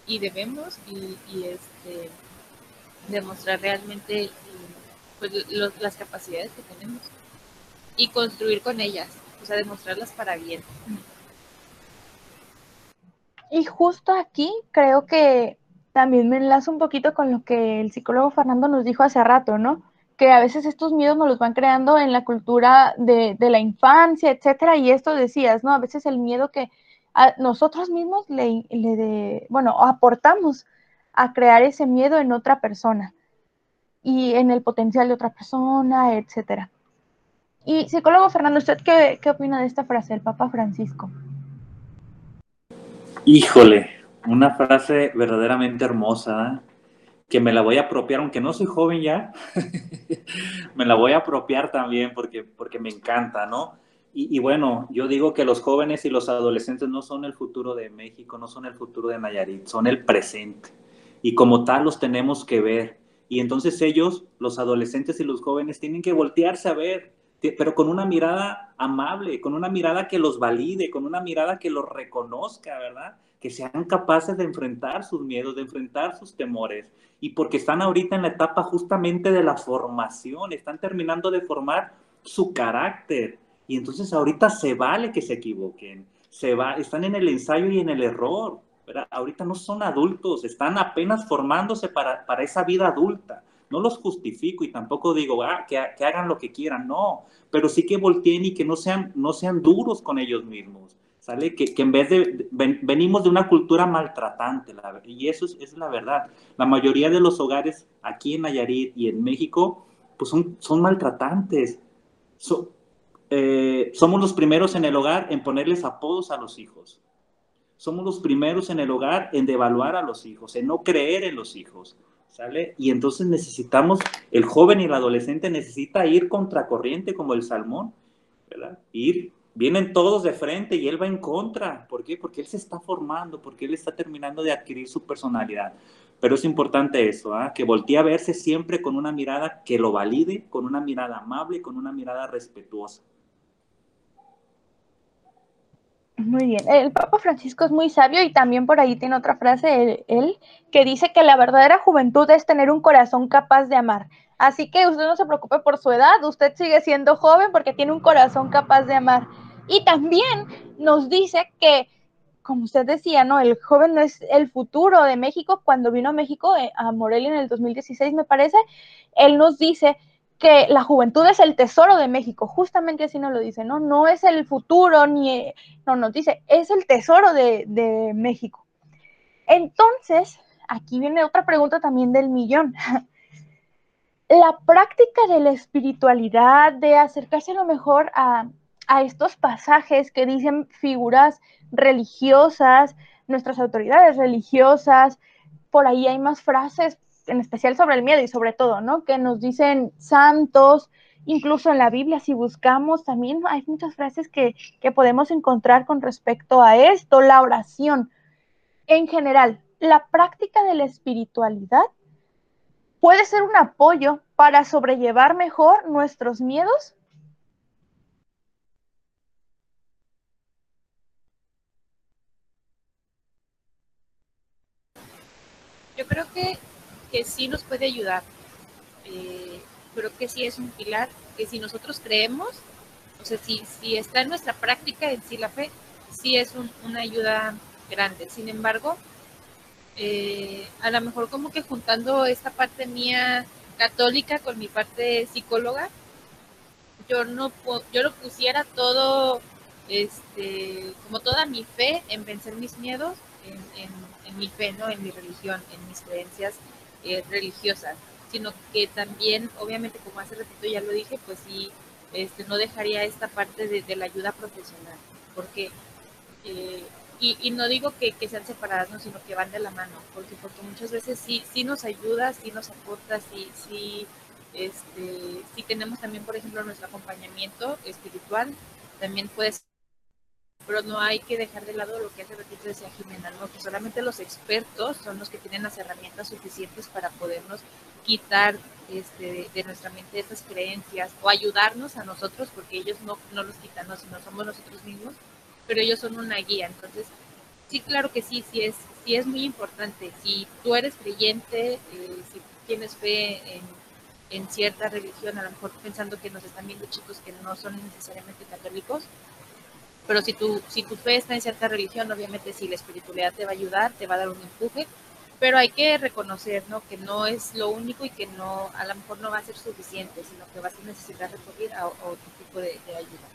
y debemos y, este, demostrar realmente pues, las capacidades que tenemos y construir con ellas, o sea, demostrarlas para bien. Y justo aquí creo que también me enlazo un poquito con lo que el psicólogo Fernando nos dijo hace rato, ¿no? Que a veces estos miedos nos los van creando en la cultura de, de la infancia, etcétera, y esto decías, ¿no? A veces el miedo que, nosotros mismos le, le bueno, aportamos a crear ese miedo en otra persona y en el potencial de otra persona, etcétera. Y psicólogo Fernando, ¿usted qué, qué opina de esta frase del Papa Francisco? Híjole, una frase verdaderamente hermosa, ¿eh? que me la voy a apropiar, aunque no soy joven ya, me la voy a apropiar también porque, porque me encanta, ¿no? Y, y, bueno, yo digo que los jóvenes y los adolescentes no son el futuro de México, no son el futuro de Nayarit, son el presente. Y como tal los tenemos que ver. Y entonces ellos, los adolescentes y los jóvenes, tienen que voltearse a ver, pero con una mirada amable, con una mirada que los valide, con una mirada que los reconozca, ¿verdad? Que sean capaces de enfrentar sus miedos, de enfrentar sus temores. Y porque están ahorita en la etapa justamente de la formación, están terminando de formar su carácter. Y entonces ahorita se vale que se equivoquen, se va, están en el ensayo y en el error. ¿verdad? Ahorita no son adultos, están apenas formándose para, para esa vida adulta. No los justifico y tampoco digo ah, que, hagan lo que quieran, no, pero sí que volteen y que no sean, no sean duros con ellos mismos, ¿sale? Que, que en vez de, ven, venimos de una cultura maltratante, la, y eso es, es, la verdad. La mayoría de los hogares aquí en Nayarit y en México, pues son, son maltratantes. Eh, somos los primeros en el hogar en ponerles apodos a los hijos. Somos los primeros en el hogar en devaluar a los hijos, en no creer en los hijos. Y entonces necesitamos, el joven y el adolescente necesita ir contracorriente como el salmón, ¿verdad? Ir, vienen todos de frente y él va en contra. ¿Por qué? Porque él se está formando, porque él está terminando de adquirir su personalidad. Pero es importante eso, ¿ah? que voltee a verse siempre con una mirada que lo valide, con una mirada amable, con una mirada respetuosa. Muy bien. El Papa Francisco es muy sabio y también por ahí tiene otra frase, él, que dice que la verdadera juventud es tener un corazón capaz de amar. Así que usted no se preocupe por su edad, usted sigue siendo joven porque tiene un corazón capaz de amar. Y también nos dice que, como usted decía, ¿no? El joven no es el futuro de México. Cuando vino a México, eh, a Morelia en el 2016, me parece, él nos dice que la juventud es el tesoro de México, justamente así nos lo dice, ¿no? No es el futuro, ni, no, nos dice, es el tesoro de, de México. Entonces, aquí viene otra pregunta también del millón. La práctica de la espiritualidad, de acercarse a lo mejor a, a estos pasajes que dicen figuras religiosas, nuestras autoridades religiosas, por ahí hay más frases en especial sobre el miedo y sobre todo, ¿no? Que nos dicen santos, incluso en la Biblia, si buscamos, también hay muchas frases que, que podemos encontrar con respecto a esto, la oración. En general, la práctica de la espiritualidad puede ser un apoyo para sobrellevar mejor nuestros miedos. Yo creo que que sí nos puede ayudar. Eh, creo que sí es un pilar que si nosotros creemos, o sea, si, si está en nuestra práctica en sí la fe, sí es un, una ayuda grande. Sin embargo, eh, a lo mejor como que juntando esta parte mía católica con mi parte psicóloga, yo no yo lo pusiera todo, este, como toda mi fe en vencer mis miedos, en, en, en mi fe, ¿no? En mi religión, en mis creencias eh, religiosas, sino que también, obviamente, como hace ratito ya lo dije, pues sí, este, no dejaría esta parte de, la ayuda profesional, porque, eh, y, y, no digo que, que, sean separadas, ¿no? sino que van de la mano, porque, porque muchas veces sí, sí nos ayuda, sí nos aporta, sí, sí, este, sí tenemos también, por ejemplo, nuestro acompañamiento espiritual, también puede ser pero no hay que dejar de lado lo que hace ratito decía Jimena, ¿no? que solamente los expertos son los que tienen las herramientas suficientes para podernos quitar este, de, nuestra mente estas creencias o ayudarnos a nosotros, porque ellos no, no los quitan, no, sino somos nosotros mismos, pero ellos son una guía. Entonces, sí, claro que sí, sí es, sí es muy importante. Si tú eres creyente, eh, si tienes fe en cierta religión, a lo mejor pensando que nos están viendo chicos que no son necesariamente católicos, pero si tu, si tu fe está en cierta religión, obviamente si la espiritualidad te va a ayudar, te va a dar un empuje, pero hay que reconocer ¿no? que no es lo único y que no a lo mejor no va a ser suficiente, sino que vas a necesitar recurrir a, a otro tipo de, de ayuda.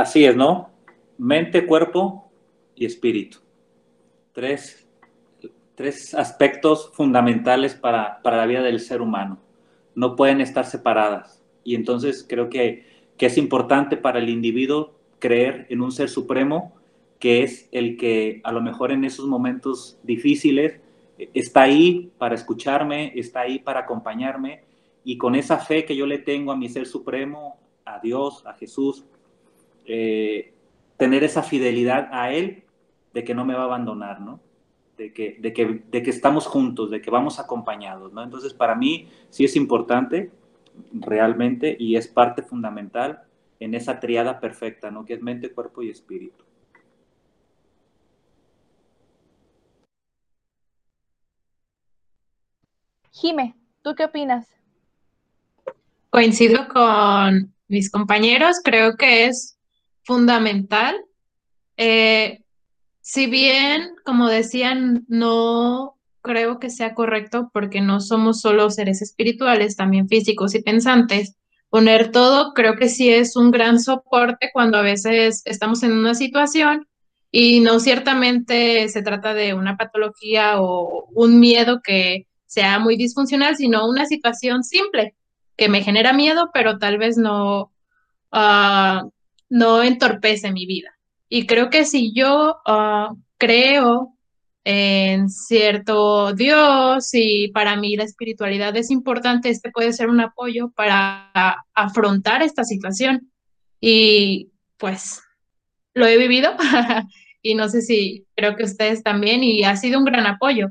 Así es, ¿no? Mente, cuerpo y espíritu. Tres, tres aspectos fundamentales para, para la vida del ser humano no pueden estar separadas. Y entonces creo que, que es importante para el individuo creer en un ser supremo que es el que a lo mejor en esos momentos difíciles eh, está ahí para escucharme, está ahí para acompañarme y con esa fe que yo le tengo a mi ser supremo, a Dios, a Jesús, eh, tener esa fidelidad a Él de que no me va a abandonar, ¿no? De que, de, que, de que estamos juntos, de que vamos acompañados, ¿no? Entonces, para mí sí es importante realmente y es parte fundamental en esa triada perfecta, ¿no? Que es mente, cuerpo y espíritu. Jime, ¿tú qué opinas? Coincido con mis compañeros, creo que es fundamental. Eh, si bien, como decían, no creo que sea correcto porque no somos solo seres espirituales, también físicos y pensantes. Poner todo creo que sí es un gran soporte cuando a veces estamos en una situación y no ciertamente se trata de una patología o un miedo que sea muy disfuncional, sino una situación simple que me genera miedo, pero tal vez no, uh, no entorpece mi vida. Y creo que si yo uh, creo en cierto Dios y para mí la espiritualidad es importante, este puede ser un apoyo para afrontar esta situación. Y pues lo he vivido y no sé si creo que ustedes también y ha sido un gran apoyo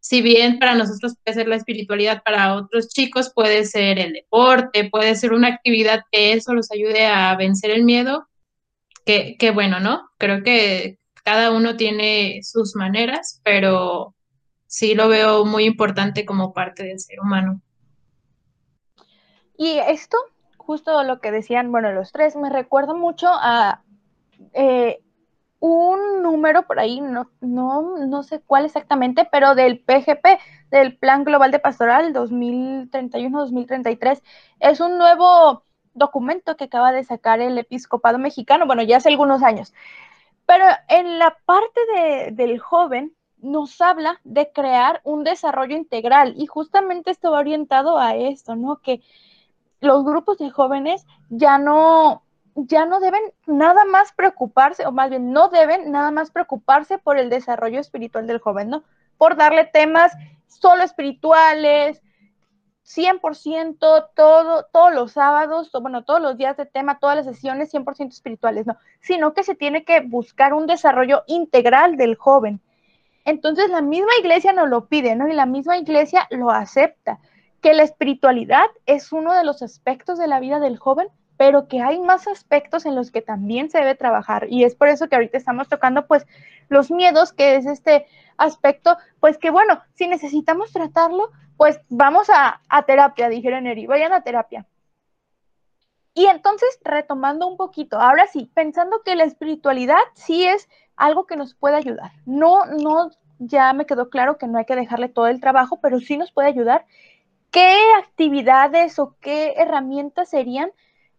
si bien para nosotros puede ser la espiritualidad, para otros chicos puede ser el deporte, puede ser una actividad que eso los ayude a vencer el miedo, que, bueno, ¿no? Creo que cada uno tiene sus maneras, pero sí lo veo muy importante como parte del ser humano. Y esto, justo lo que decían, bueno, los tres, me recuerda mucho a eh, un número por ahí, no, no, no sé cuál exactamente, pero del PGP, del Plan Global de Pastoral 2031-2033. Es un nuevo documento que acaba de sacar el episcopado mexicano, bueno, ya hace algunos años. Pero en la parte de, del joven nos habla de crear un desarrollo integral y justamente esto va orientado a esto, ¿no? Que los grupos de jóvenes ya no, ya no deben nada más preocuparse, o más bien no deben nada más preocuparse por el desarrollo espiritual del joven, ¿no? Por darle temas solo espirituales, 100%, todo, todos los sábados, bueno, todos los días de tema, todas las sesiones 100% espirituales, no, sino que se tiene que buscar un desarrollo integral del joven. Entonces la misma iglesia nos lo pide, ¿no? Y la misma iglesia lo acepta, que la espiritualidad es uno de los aspectos de la vida del joven pero que hay más aspectos en los que también se debe trabajar y es por eso que ahorita estamos tocando pues los miedos, que es este aspecto, pues que bueno, si necesitamos tratarlo, pues vamos a, terapia, dijeron Eri, vayan a terapia. Y entonces, retomando un poquito, ahora sí, pensando que la espiritualidad sí es algo que nos puede ayudar. No, no, ya me quedó claro que no hay que dejarle todo el trabajo, pero sí nos puede ayudar. ¿Qué actividades o qué herramientas serían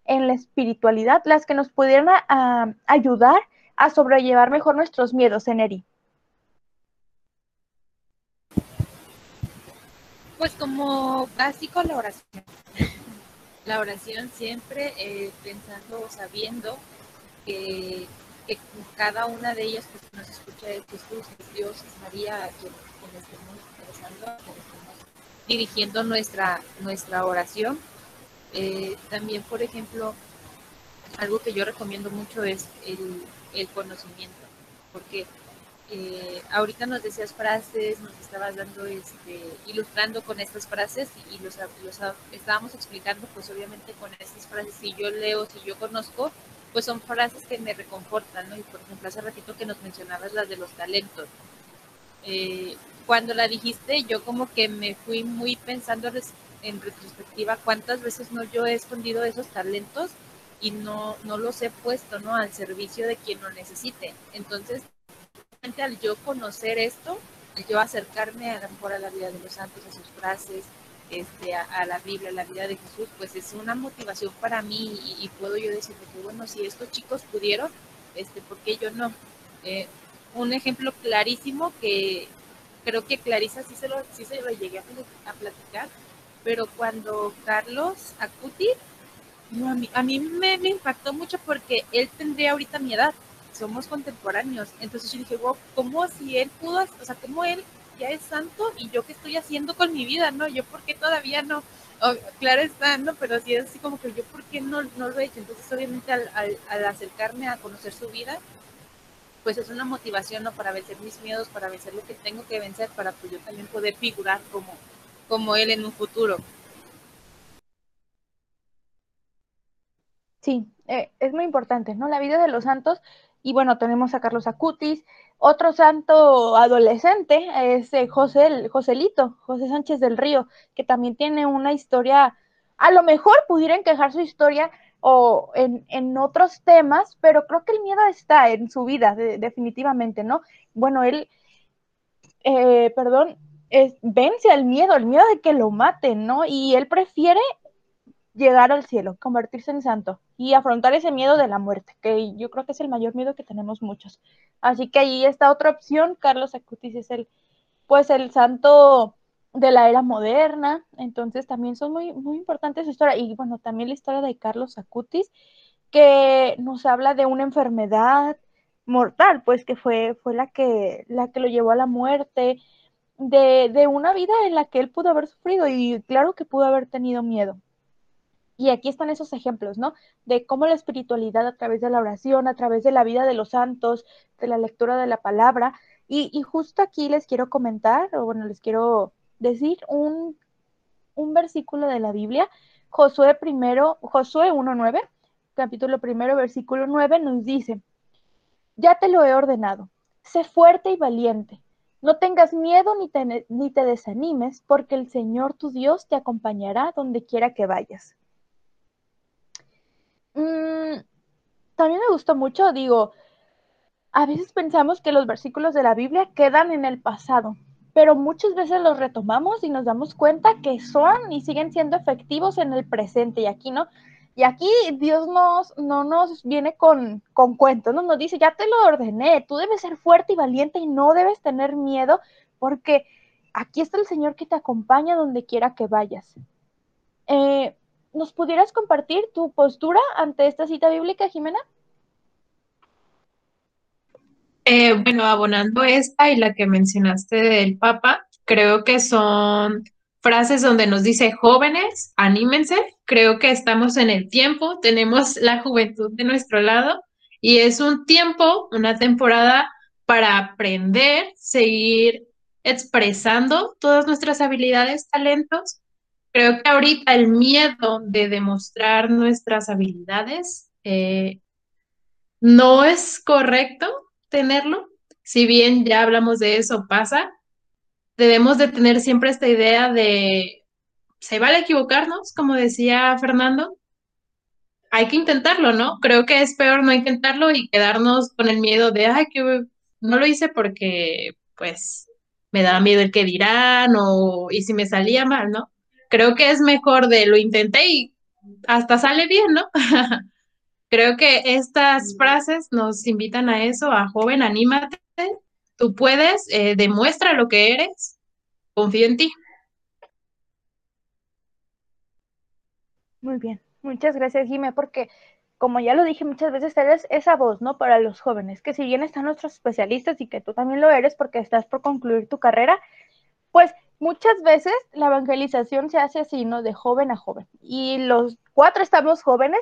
en la espiritualidad las que nos pudieran ayudar a sobrellevar mejor nuestros miedos, Eneri? Pues como básico la oración. La oración siempre eh, pensando o sabiendo que, cada una de ellas pues, nos escucha es Jesús, es Dios, es María, quien, quien quien estemos dirigiendo nuestra, nuestra oración eh, también, por ejemplo, algo que yo recomiendo mucho es el, conocimiento, porque eh, ahorita nos decías frases, nos estabas dando, este, ilustrando con estas frases y los, estábamos explicando, pues obviamente con estas frases, si yo leo, si yo conozco, pues son frases que me reconfortan, ¿no? Y por ejemplo, hace ratito que nos mencionabas las de los talentos. Eh, cuando la dijiste, yo como que me fui muy pensando en retrospectiva cuántas veces no yo he escondido esos talentos y no, no los he puesto ¿no? al servicio de quien lo necesite. Entonces, al yo conocer esto, al yo acercarme a lo mejor a la vida de los santos, a sus frases, este, a, la Biblia, a la vida de Jesús, pues es una motivación para mí y, puedo yo decir que bueno, si estos chicos pudieron, este, ¿por qué yo no? Eh, un ejemplo clarísimo que creo que Clarisa sí se lo, sí se lo llegué a platicar, pero cuando Carlos Acuti a mí, me, impactó mucho porque él tendría ahorita mi edad, somos contemporáneos. Entonces yo dije, wow, ¿cómo si él pudo, o sea, cómo él ya es santo y yo qué estoy haciendo con mi vida, ¿no? Yo por qué todavía no, claro está, ¿no? Pero sí es así como que yo por qué no, no lo he hecho. Entonces obviamente al, al, acercarme a conocer su vida, pues es una motivación, ¿no? Para vencer mis miedos, para vencer lo que tengo que vencer, para pues yo también poder figurar como, como él en un futuro. Sí, eh, es muy importante, ¿no? La vida de los santos, y bueno, tenemos a Carlos Acutis, otro santo adolescente es eh, José, Joselito, José Sánchez del Río, que también tiene una historia, a lo mejor pudieran quejar su historia o en, otros temas, pero creo que el miedo está en su vida, definitivamente, ¿no? Bueno, él, eh, perdón, es, vence al miedo, el miedo de que lo maten, ¿no? Y él prefiere llegar al cielo, convertirse en santo y afrontar ese miedo de la muerte, que yo creo que es el mayor miedo que tenemos muchos. Así que ahí está otra opción, Carlos Acutis es el, pues el santo de la era moderna, entonces también son muy, muy importantes su historia, y bueno, también la historia de Carlos Acutis, que nos habla de una enfermedad mortal, pues que fue, fue la, que, la que lo llevó a la muerte, de, de una vida en la que él pudo haber sufrido y claro que pudo haber tenido miedo. Y aquí están esos ejemplos, ¿no? De cómo la espiritualidad a través de la oración, a través de la vida de los santos, de la lectura de la palabra. Y, justo aquí les quiero comentar, o bueno, les quiero decir un, un versículo de la Biblia. Josué primero, Josué 1.9, capítulo primero, versículo 9, nos dice, ya te lo he ordenado, sé fuerte y valiente. No tengas miedo ni te, ni te desanimes, porque el Señor tu Dios te acompañará donde quiera que vayas. Mm, también me gustó mucho, digo, a veces pensamos que los versículos de la Biblia quedan en el pasado, pero muchas veces los retomamos y nos damos cuenta que son y siguen siendo efectivos en el presente y aquí no. Y aquí Dios nos, no nos viene con, con cuentos, ¿no? nos dice, ya te lo ordené, tú debes ser fuerte y valiente y no debes tener miedo porque aquí está el Señor que te acompaña donde quiera que vayas. Eh, ¿Nos pudieras compartir tu postura ante esta cita bíblica, Jimena? Eh, bueno, abonando esta y la que mencionaste del Papa, creo que son frases donde nos dice jóvenes, anímense, creo que estamos en el tiempo, tenemos la juventud de nuestro lado y es un tiempo, una temporada para aprender, seguir expresando todas nuestras habilidades, talentos Creo que ahorita el miedo de demostrar nuestras habilidades eh, no es correcto tenerlo. Si bien ya hablamos de eso, pasa. Debemos de tener siempre esta idea de, se vale equivocarnos, como decía Fernando. Hay que intentarlo, ¿no? Creo que es peor no intentarlo y quedarnos con el miedo de, ay, que no lo hice porque, pues, me da miedo el que dirán o, y si me salía mal, ¿no? creo que es mejor de lo intenté y hasta sale bien, ¿no? creo que estas frases nos invitan a eso, a joven, anímate, tú puedes, eh, demuestra lo que eres, confío en ti. Muy bien, muchas gracias, Jimé, porque como ya lo dije muchas veces, eres esa voz, ¿no? Para los jóvenes, que si bien están nuestros especialistas y que tú también lo eres porque estás por concluir tu carrera, pues muchas veces la evangelización se hace así, ¿no? De joven a joven. Y los cuatro estamos jóvenes,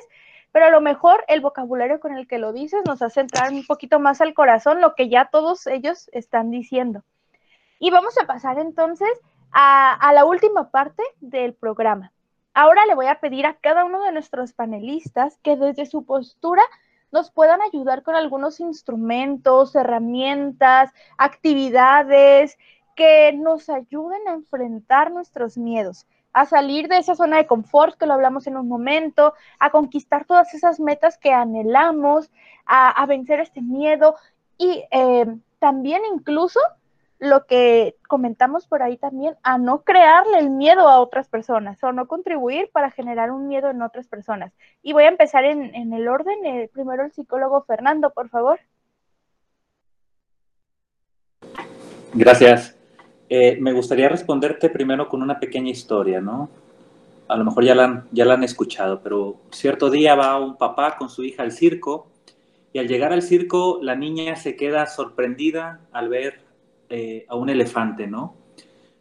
pero a lo mejor el vocabulario con el que lo dices nos hace entrar un poquito más al corazón lo que ya todos ellos están diciendo. Y vamos a pasar entonces a, a la última parte del programa. Ahora le voy a pedir a cada uno de nuestros panelistas que desde su postura nos puedan ayudar con algunos instrumentos, herramientas, actividades, que nos ayuden a enfrentar nuestros miedos, a salir de esa zona de confort que lo hablamos en un momento, a conquistar todas esas metas que anhelamos, a, vencer este miedo y eh, también incluso lo que comentamos por ahí también, a no crearle el miedo a otras personas o no contribuir para generar un miedo en otras personas. Y voy a empezar en, el orden, eh, primero el psicólogo Fernando, por favor. Gracias. Eh, me gustaría responderte primero con una pequeña historia, ¿no? a lo mejor ya la, han, ya la han escuchado, pero cierto día va un papá con su hija al circo y al llegar al circo la niña se queda sorprendida al ver eh, a un elefante, ¿no?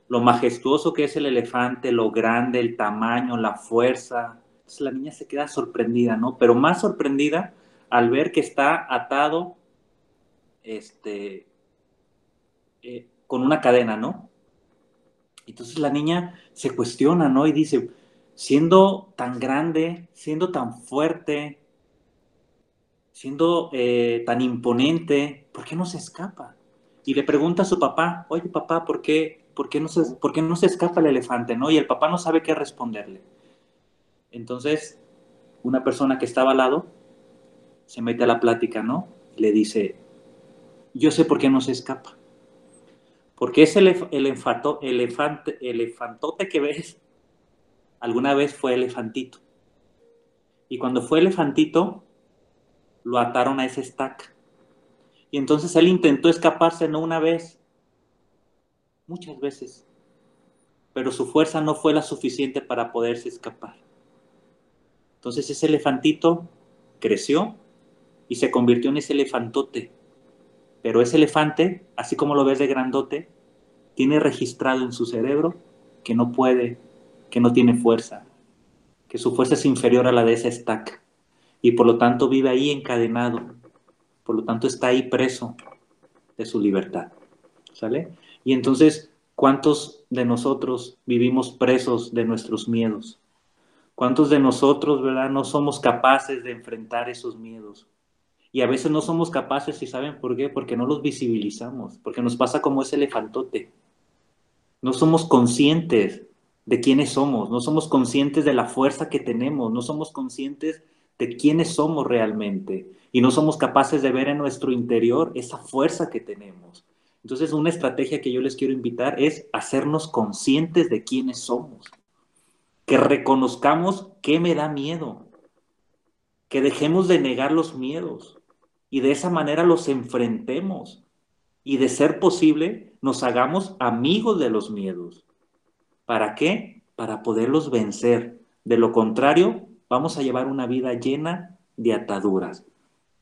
Lo majestuoso que es el elefante, lo grande, el tamaño, la fuerza. Entonces la niña se queda sorprendida, ¿no? Pero más sorprendida al ver que está atado este, eh, con una cadena, ¿no? Entonces la niña se cuestiona, ¿no? Y dice, siendo tan grande, siendo tan fuerte, siendo eh, tan imponente, ¿por qué no se escapa? Y le pregunta a su papá, oye papá, ¿por qué, por qué, no, se, ¿por qué no se escapa el elefante? ¿no? Y el papá no sabe qué responderle. Entonces, una persona que estaba al lado se mete a la plática, ¿no? le dice, yo sé por qué no se escapa. Porque ese elefante, elefantote que ves, alguna vez fue elefantito. Y cuando fue elefantito, lo ataron a ese stack. Y entonces él intentó escaparse no una vez, muchas veces. Pero su fuerza no fue la suficiente para poderse escapar. Entonces ese elefantito creció y se convirtió en ese elefantote pero ese elefante, así como lo ves de grandote, tiene registrado en su cerebro que no puede, que no tiene fuerza, que su fuerza es inferior a la de ese stack y por lo tanto vive ahí encadenado, por lo tanto está ahí preso de su libertad. ¿Sale? Y entonces, ¿cuántos de nosotros vivimos presos de nuestros miedos? ¿Cuántos de nosotros, verdad, no somos capaces de enfrentar esos miedos? Y a veces no somos capaces, ¿y saben por qué? Porque no los visibilizamos, porque nos pasa como ese elefantote. No somos conscientes de quiénes somos, no somos conscientes de la fuerza que tenemos, no somos conscientes de quiénes somos realmente y no somos capaces de ver en nuestro interior esa fuerza que tenemos. Entonces, una estrategia que yo les quiero invitar es hacernos conscientes de quiénes somos, que reconozcamos qué me da miedo, que dejemos de negar los miedos, y de esa manera los enfrentemos y de ser posible nos hagamos amigos de los miedos. ¿Para qué? Para poderlos vencer. De lo contrario, vamos a llevar una vida llena de ataduras.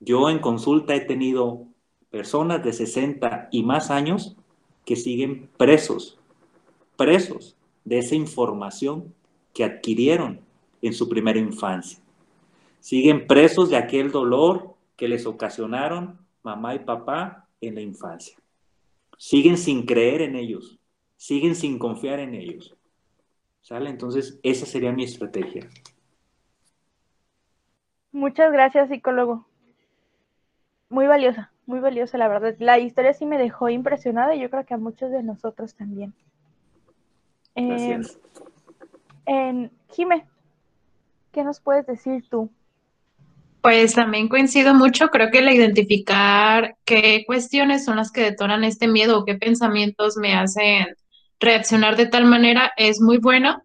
Yo en consulta he tenido personas de 60 y más años que siguen presos, presos de esa información que adquirieron en su primera infancia. Siguen presos de aquel dolor que les ocasionaron mamá y papá en la infancia. Siguen sin creer en ellos, siguen sin confiar en ellos. ¿Sale? Entonces, esa sería mi estrategia. Muchas gracias, psicólogo. Muy valiosa, muy valiosa, la verdad. La historia sí me dejó impresionada y yo creo que a muchos de nosotros también. Gracias. en Jime, ¿qué nos puedes decir tú? Pues también coincido mucho, creo que el identificar qué cuestiones son las que detonan este miedo o qué pensamientos me hacen reaccionar de tal manera es muy bueno.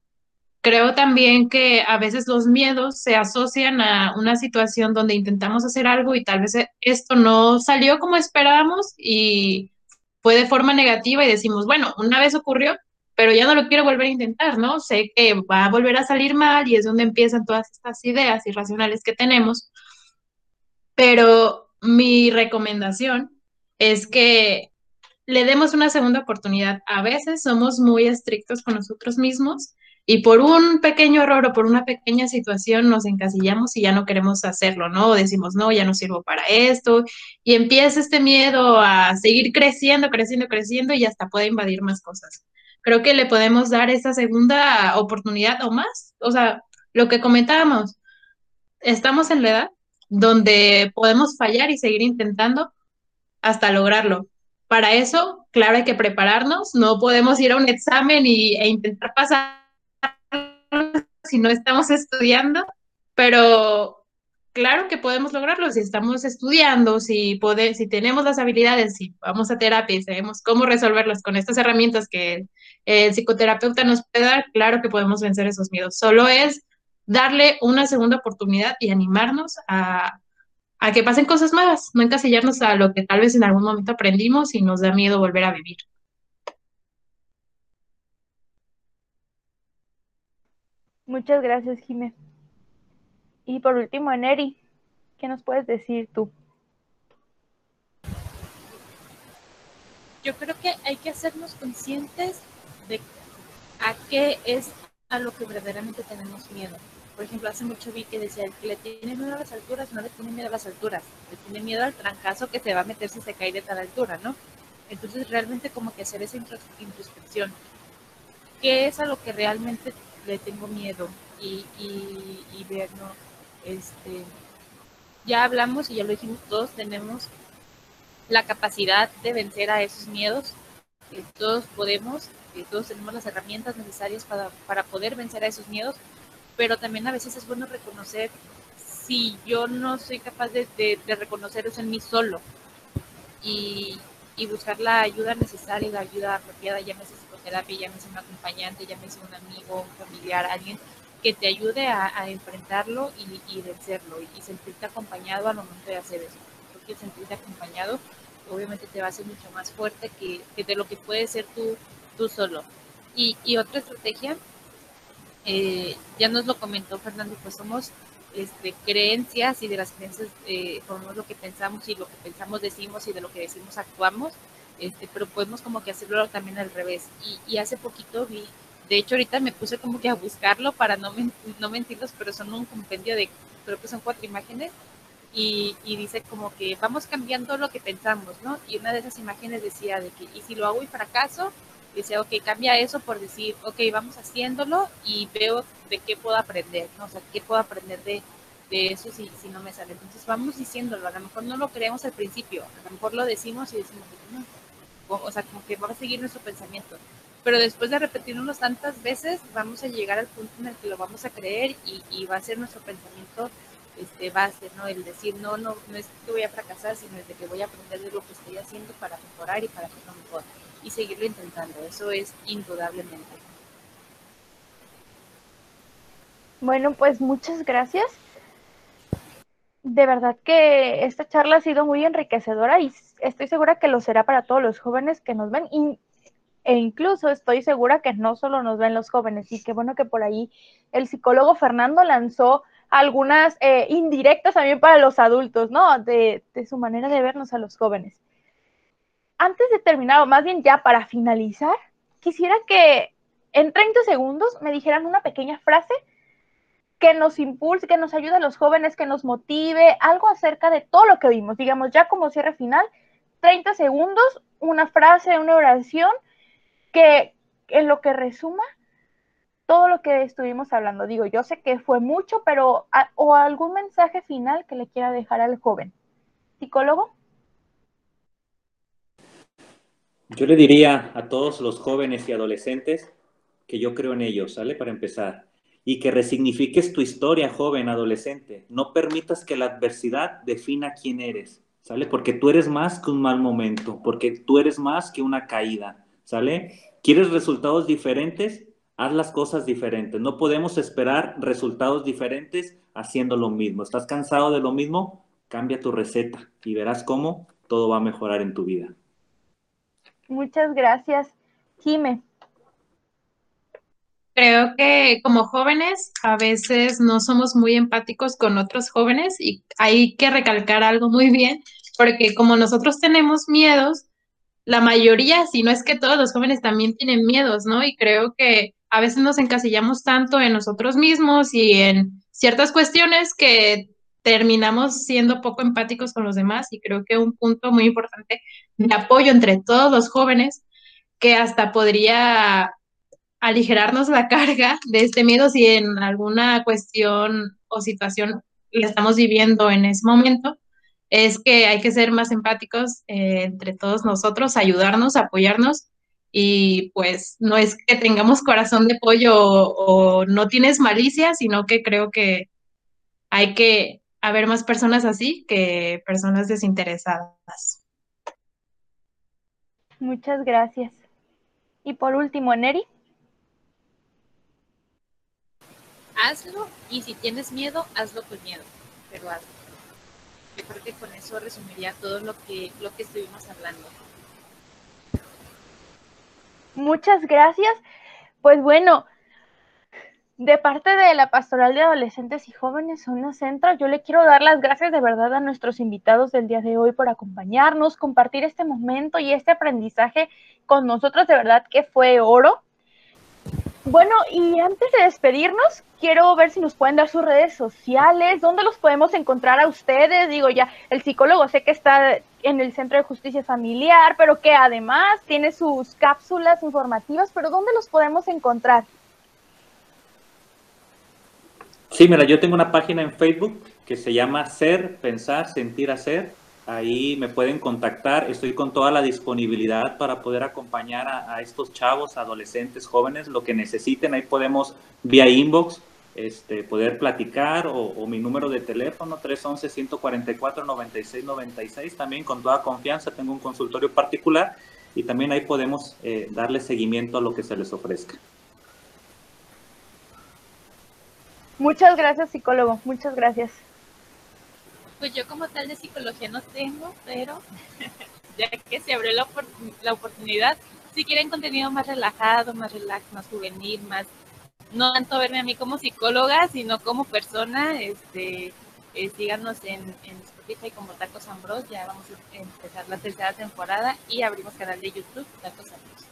Creo también que a veces los miedos se asocian a una situación donde intentamos hacer algo y tal vez esto no salió como esperábamos y fue de forma negativa y decimos, bueno, una vez ocurrió, pero ya no lo quiero volver a intentar, ¿no? Sé que va a volver a salir mal y es donde empiezan todas estas ideas irracionales que tenemos pero mi recomendación es que le demos una segunda oportunidad. A veces somos muy estrictos con nosotros mismos y por un pequeño error o por una pequeña situación nos encasillamos y ya no queremos hacerlo, ¿no? O decimos, no, ya no sirvo para esto y empieza este miedo a seguir creciendo, creciendo, creciendo y hasta puede invadir más cosas. Creo que le podemos dar esa segunda oportunidad o más. O sea, lo que comentábamos, estamos en la edad donde podemos fallar y seguir intentando hasta lograrlo. Para eso, claro, hay que prepararnos, no podemos ir a un examen y, e intentar pasar si no estamos estudiando, pero claro que podemos lograrlo si estamos estudiando, si, si tenemos las habilidades, si vamos a terapia y sabemos cómo resolverlas con estas herramientas que el psicoterapeuta nos puede dar, claro que podemos vencer esos miedos. Solo es darle una segunda oportunidad y animarnos a, que pasen cosas nuevas, no encasillarnos a lo que tal vez en algún momento aprendimos y nos da miedo volver a vivir. Muchas gracias, Jimé. Y por último, Neri, ¿qué nos puedes decir tú? Yo creo que hay que hacernos conscientes de a qué es a lo que verdaderamente tenemos miedo. Por ejemplo, hace mucho vi que decía, el que le tiene miedo a las alturas no le tiene miedo a las alturas, le tiene miedo al trancazo que se va a meter si se cae de tal altura, ¿no? Entonces realmente como que hacer esa introspección. ¿Qué es a lo que realmente le tengo miedo? Y, y, ver, ¿no? Este, ya hablamos y ya lo dijimos, todos tenemos la capacidad de vencer a esos miedos, todos podemos, todos tenemos las herramientas necesarias para, para poder vencer a esos miedos, pero también a veces es bueno reconocer si yo no soy capaz de, de, reconocer eso en mí solo y, buscar la ayuda necesaria, la ayuda apropiada, llámese psicoterapia, llámese un acompañante, llámese un amigo, un familiar, alguien que te ayude a, enfrentarlo y, vencerlo y, sentirte acompañado al momento de hacer eso. Porque sentirte acompañado obviamente te va a hacer mucho más fuerte que, que de lo que puedes ser tú, tú solo. Y, y otra estrategia eh, ya nos lo comentó Fernando, pues somos este, creencias y de las creencias eh, lo que pensamos y lo que pensamos decimos y de lo que decimos actuamos, este, pero podemos como que hacerlo también al revés. Y, hace poquito vi, de hecho ahorita me puse como que a buscarlo para no, no mentirlos, pero son un compendio de, creo que son cuatro imágenes y, y, dice como que vamos cambiando lo que pensamos, ¿no? Y una de esas imágenes decía de que, y si lo hago y fracaso, dice, ok, cambia eso por decir, ok, vamos haciéndolo y veo de qué puedo aprender, ¿no? O sea, qué puedo aprender de, de eso si, si no me sale. Entonces vamos diciéndolo, a lo mejor no lo creemos al principio, a lo mejor lo decimos y decimos, no, o, sea, como que va a seguir nuestro pensamiento. Pero después de repetirlo tantas veces, vamos a llegar al punto en el que lo vamos a creer y, y va a ser nuestro pensamiento este, base, ¿no? El decir, no, no, no es que voy a fracasar, sino es de que voy a aprender de lo que estoy haciendo para mejorar y para que no mejor y seguirlo intentando. Eso es indudablemente. Bueno, pues muchas gracias. De verdad que esta charla ha sido muy enriquecedora y estoy segura que lo será para todos los jóvenes que nos ven e incluso estoy segura que no solo nos ven los jóvenes y qué bueno que por ahí el psicólogo Fernando lanzó algunas eh, indirectas también para los adultos, ¿no? De, de su manera de vernos a los jóvenes antes de terminar, o más bien ya para finalizar, quisiera que en 30 segundos me dijeran una pequeña frase que nos impulse, que nos ayude a los jóvenes, que nos motive, algo acerca de todo lo que vimos. Digamos, ya como cierre final, 30 segundos, una frase, una oración que en lo que resuma todo lo que estuvimos hablando. Digo, yo sé que fue mucho, pero o algún mensaje final que le quiera dejar al joven. ¿Psicólogo? Yo le diría a todos los jóvenes y adolescentes que yo creo en ellos, ¿sale? Para empezar. Y que resignifiques tu historia, joven, adolescente. No permitas que la adversidad defina quién eres, ¿sale? Porque tú eres más que un mal momento, porque tú eres más que una caída, ¿sale? ¿Quieres resultados diferentes? Haz las cosas diferentes. No podemos esperar resultados diferentes haciendo lo mismo. ¿Estás cansado de lo mismo? Cambia tu receta y verás cómo todo va a mejorar en tu vida. Muchas gracias, Jime. Creo que como jóvenes a veces no somos muy empáticos con otros jóvenes y hay que recalcar algo muy bien, porque como nosotros tenemos miedos, la mayoría, si no es que todos los jóvenes también tienen miedos, ¿no? Y creo que a veces nos encasillamos tanto en nosotros mismos y en ciertas cuestiones que terminamos siendo poco empáticos con los demás y creo que un punto muy importante de apoyo entre todos los jóvenes que hasta podría aligerarnos la carga de este miedo si en alguna cuestión o situación la estamos viviendo en ese momento, es que hay que ser más empáticos eh, entre todos nosotros, ayudarnos, apoyarnos y pues no es que tengamos corazón de pollo o, o no tienes malicia, sino que creo que hay que haber más personas así que personas desinteresadas. Muchas gracias. Y por último, Neri. Hazlo y si tienes miedo, hazlo con miedo, pero hazlo. Yo creo que con eso resumiría todo lo que, lo que estuvimos hablando. Muchas gracias. Pues bueno, de parte de la Pastoral de Adolescentes y Jóvenes Zona Centro, yo le quiero dar las gracias de verdad a nuestros invitados del día de hoy por acompañarnos, compartir este momento y este aprendizaje con nosotros, de verdad que fue oro. Bueno, y antes de despedirnos, quiero ver si nos pueden dar sus redes sociales, dónde los podemos encontrar a ustedes. Digo, ya, el psicólogo sé que está en el Centro de Justicia Familiar, pero que además tiene sus cápsulas informativas, pero ¿dónde los podemos encontrar? Sí, mira, yo tengo una página en Facebook que se llama Ser, Pensar, Sentir, Hacer. Ahí me pueden contactar. Estoy con toda la disponibilidad para poder acompañar a, estos chavos, adolescentes, jóvenes, lo que necesiten. Ahí podemos, vía inbox, este, poder platicar o, mi número de teléfono 311-144-9696. También con toda confianza tengo un consultorio particular y también ahí podemos eh, darle seguimiento a lo que se les ofrezca. Muchas gracias, psicólogo. Muchas gracias. Pues yo como tal de psicología no tengo, pero ya que se abrió la, la oportunidad, si quieren contenido más relajado, más relax, más juvenil, más no tanto verme a mí como psicóloga, sino como persona, este, eh, síganos en, en, Spotify como Tacos Ambros, ya vamos a empezar la tercera temporada y abrimos canal de YouTube Tacos Ambros.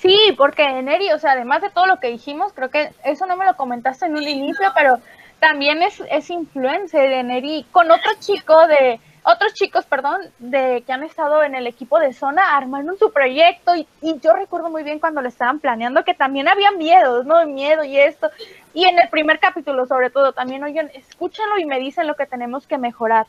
Sí, porque Neri, o sea, además de todo lo que dijimos, creo que eso no me lo comentaste en un inicio, pero también es, es influencer de Neri con otro chico de, otros chicos, perdón, de que han estado en el equipo de zona armando su proyecto y, y, yo recuerdo muy bien cuando lo estaban planeando que también había miedos, ¿no? Miedo y esto. Y en el primer capítulo sobre todo también, oigan, escúchenlo y me dicen lo que tenemos que mejorar.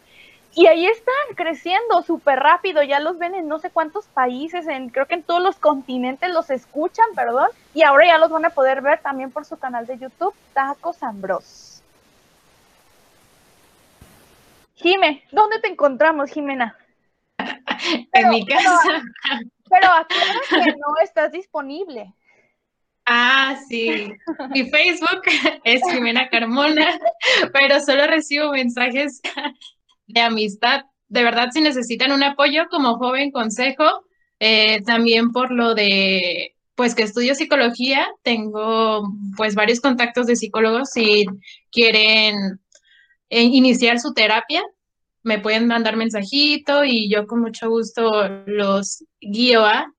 Y ahí están creciendo súper rápido, ya los ven en no sé cuántos países, en creo que en todos los continentes los escuchan, perdón, y ahora ya los van a poder ver también por su canal de YouTube, Tacos Ambros. Jime, ¿dónde te encontramos, Jimena? en mi casa. Pero, aquí que no estás disponible. Ah, sí. Mi Facebook es Jimena Carmona, pero solo recibo mensajes de amistad. De verdad, si necesitan un apoyo como joven consejo, eh, también por lo de, pues que estudio psicología, tengo pues varios contactos de psicólogos si quieren eh, iniciar su terapia, me pueden mandar mensajito y yo con mucho gusto los guío a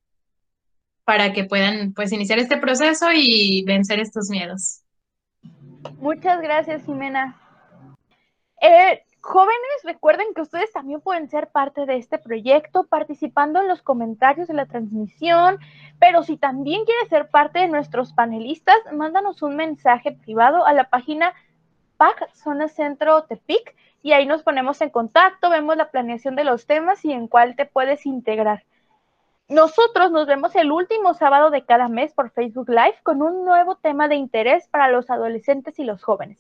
para que puedan pues iniciar este proceso y vencer estos miedos. Muchas gracias, Jimena. Eh, Jóvenes, recuerden que ustedes también pueden ser parte de este proyecto participando en los comentarios de la transmisión, pero si también quieres ser parte de nuestros panelistas, mándanos un mensaje privado a la página PAC Zona Centro Tepic y ahí nos ponemos en contacto, vemos la planeación de los temas y en cuál te puedes integrar. Nosotros nos vemos el último sábado de cada mes por Facebook Live con un nuevo tema de interés para los adolescentes y los jóvenes.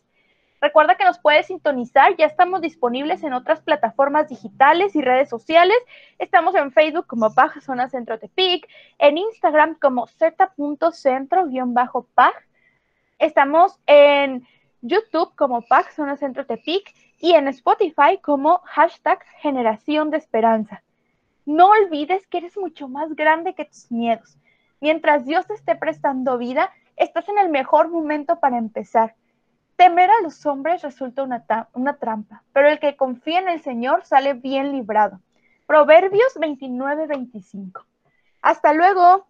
Recuerda que nos puedes sintonizar, ya estamos disponibles en otras plataformas digitales y redes sociales. Estamos en Facebook como Pag Zona Centro Tepic, en Instagram como z.centro-pag. Estamos en YouTube como Pag Zona Centro Tepic y en Spotify como hashtag Generación de Esperanza. No olvides que eres mucho más grande que tus miedos. Mientras Dios te esté prestando vida, estás en el mejor momento para empezar. Temer a los hombres resulta una, una trampa, pero el que confía en el Señor sale bien librado. Proverbios 29-25. Hasta luego.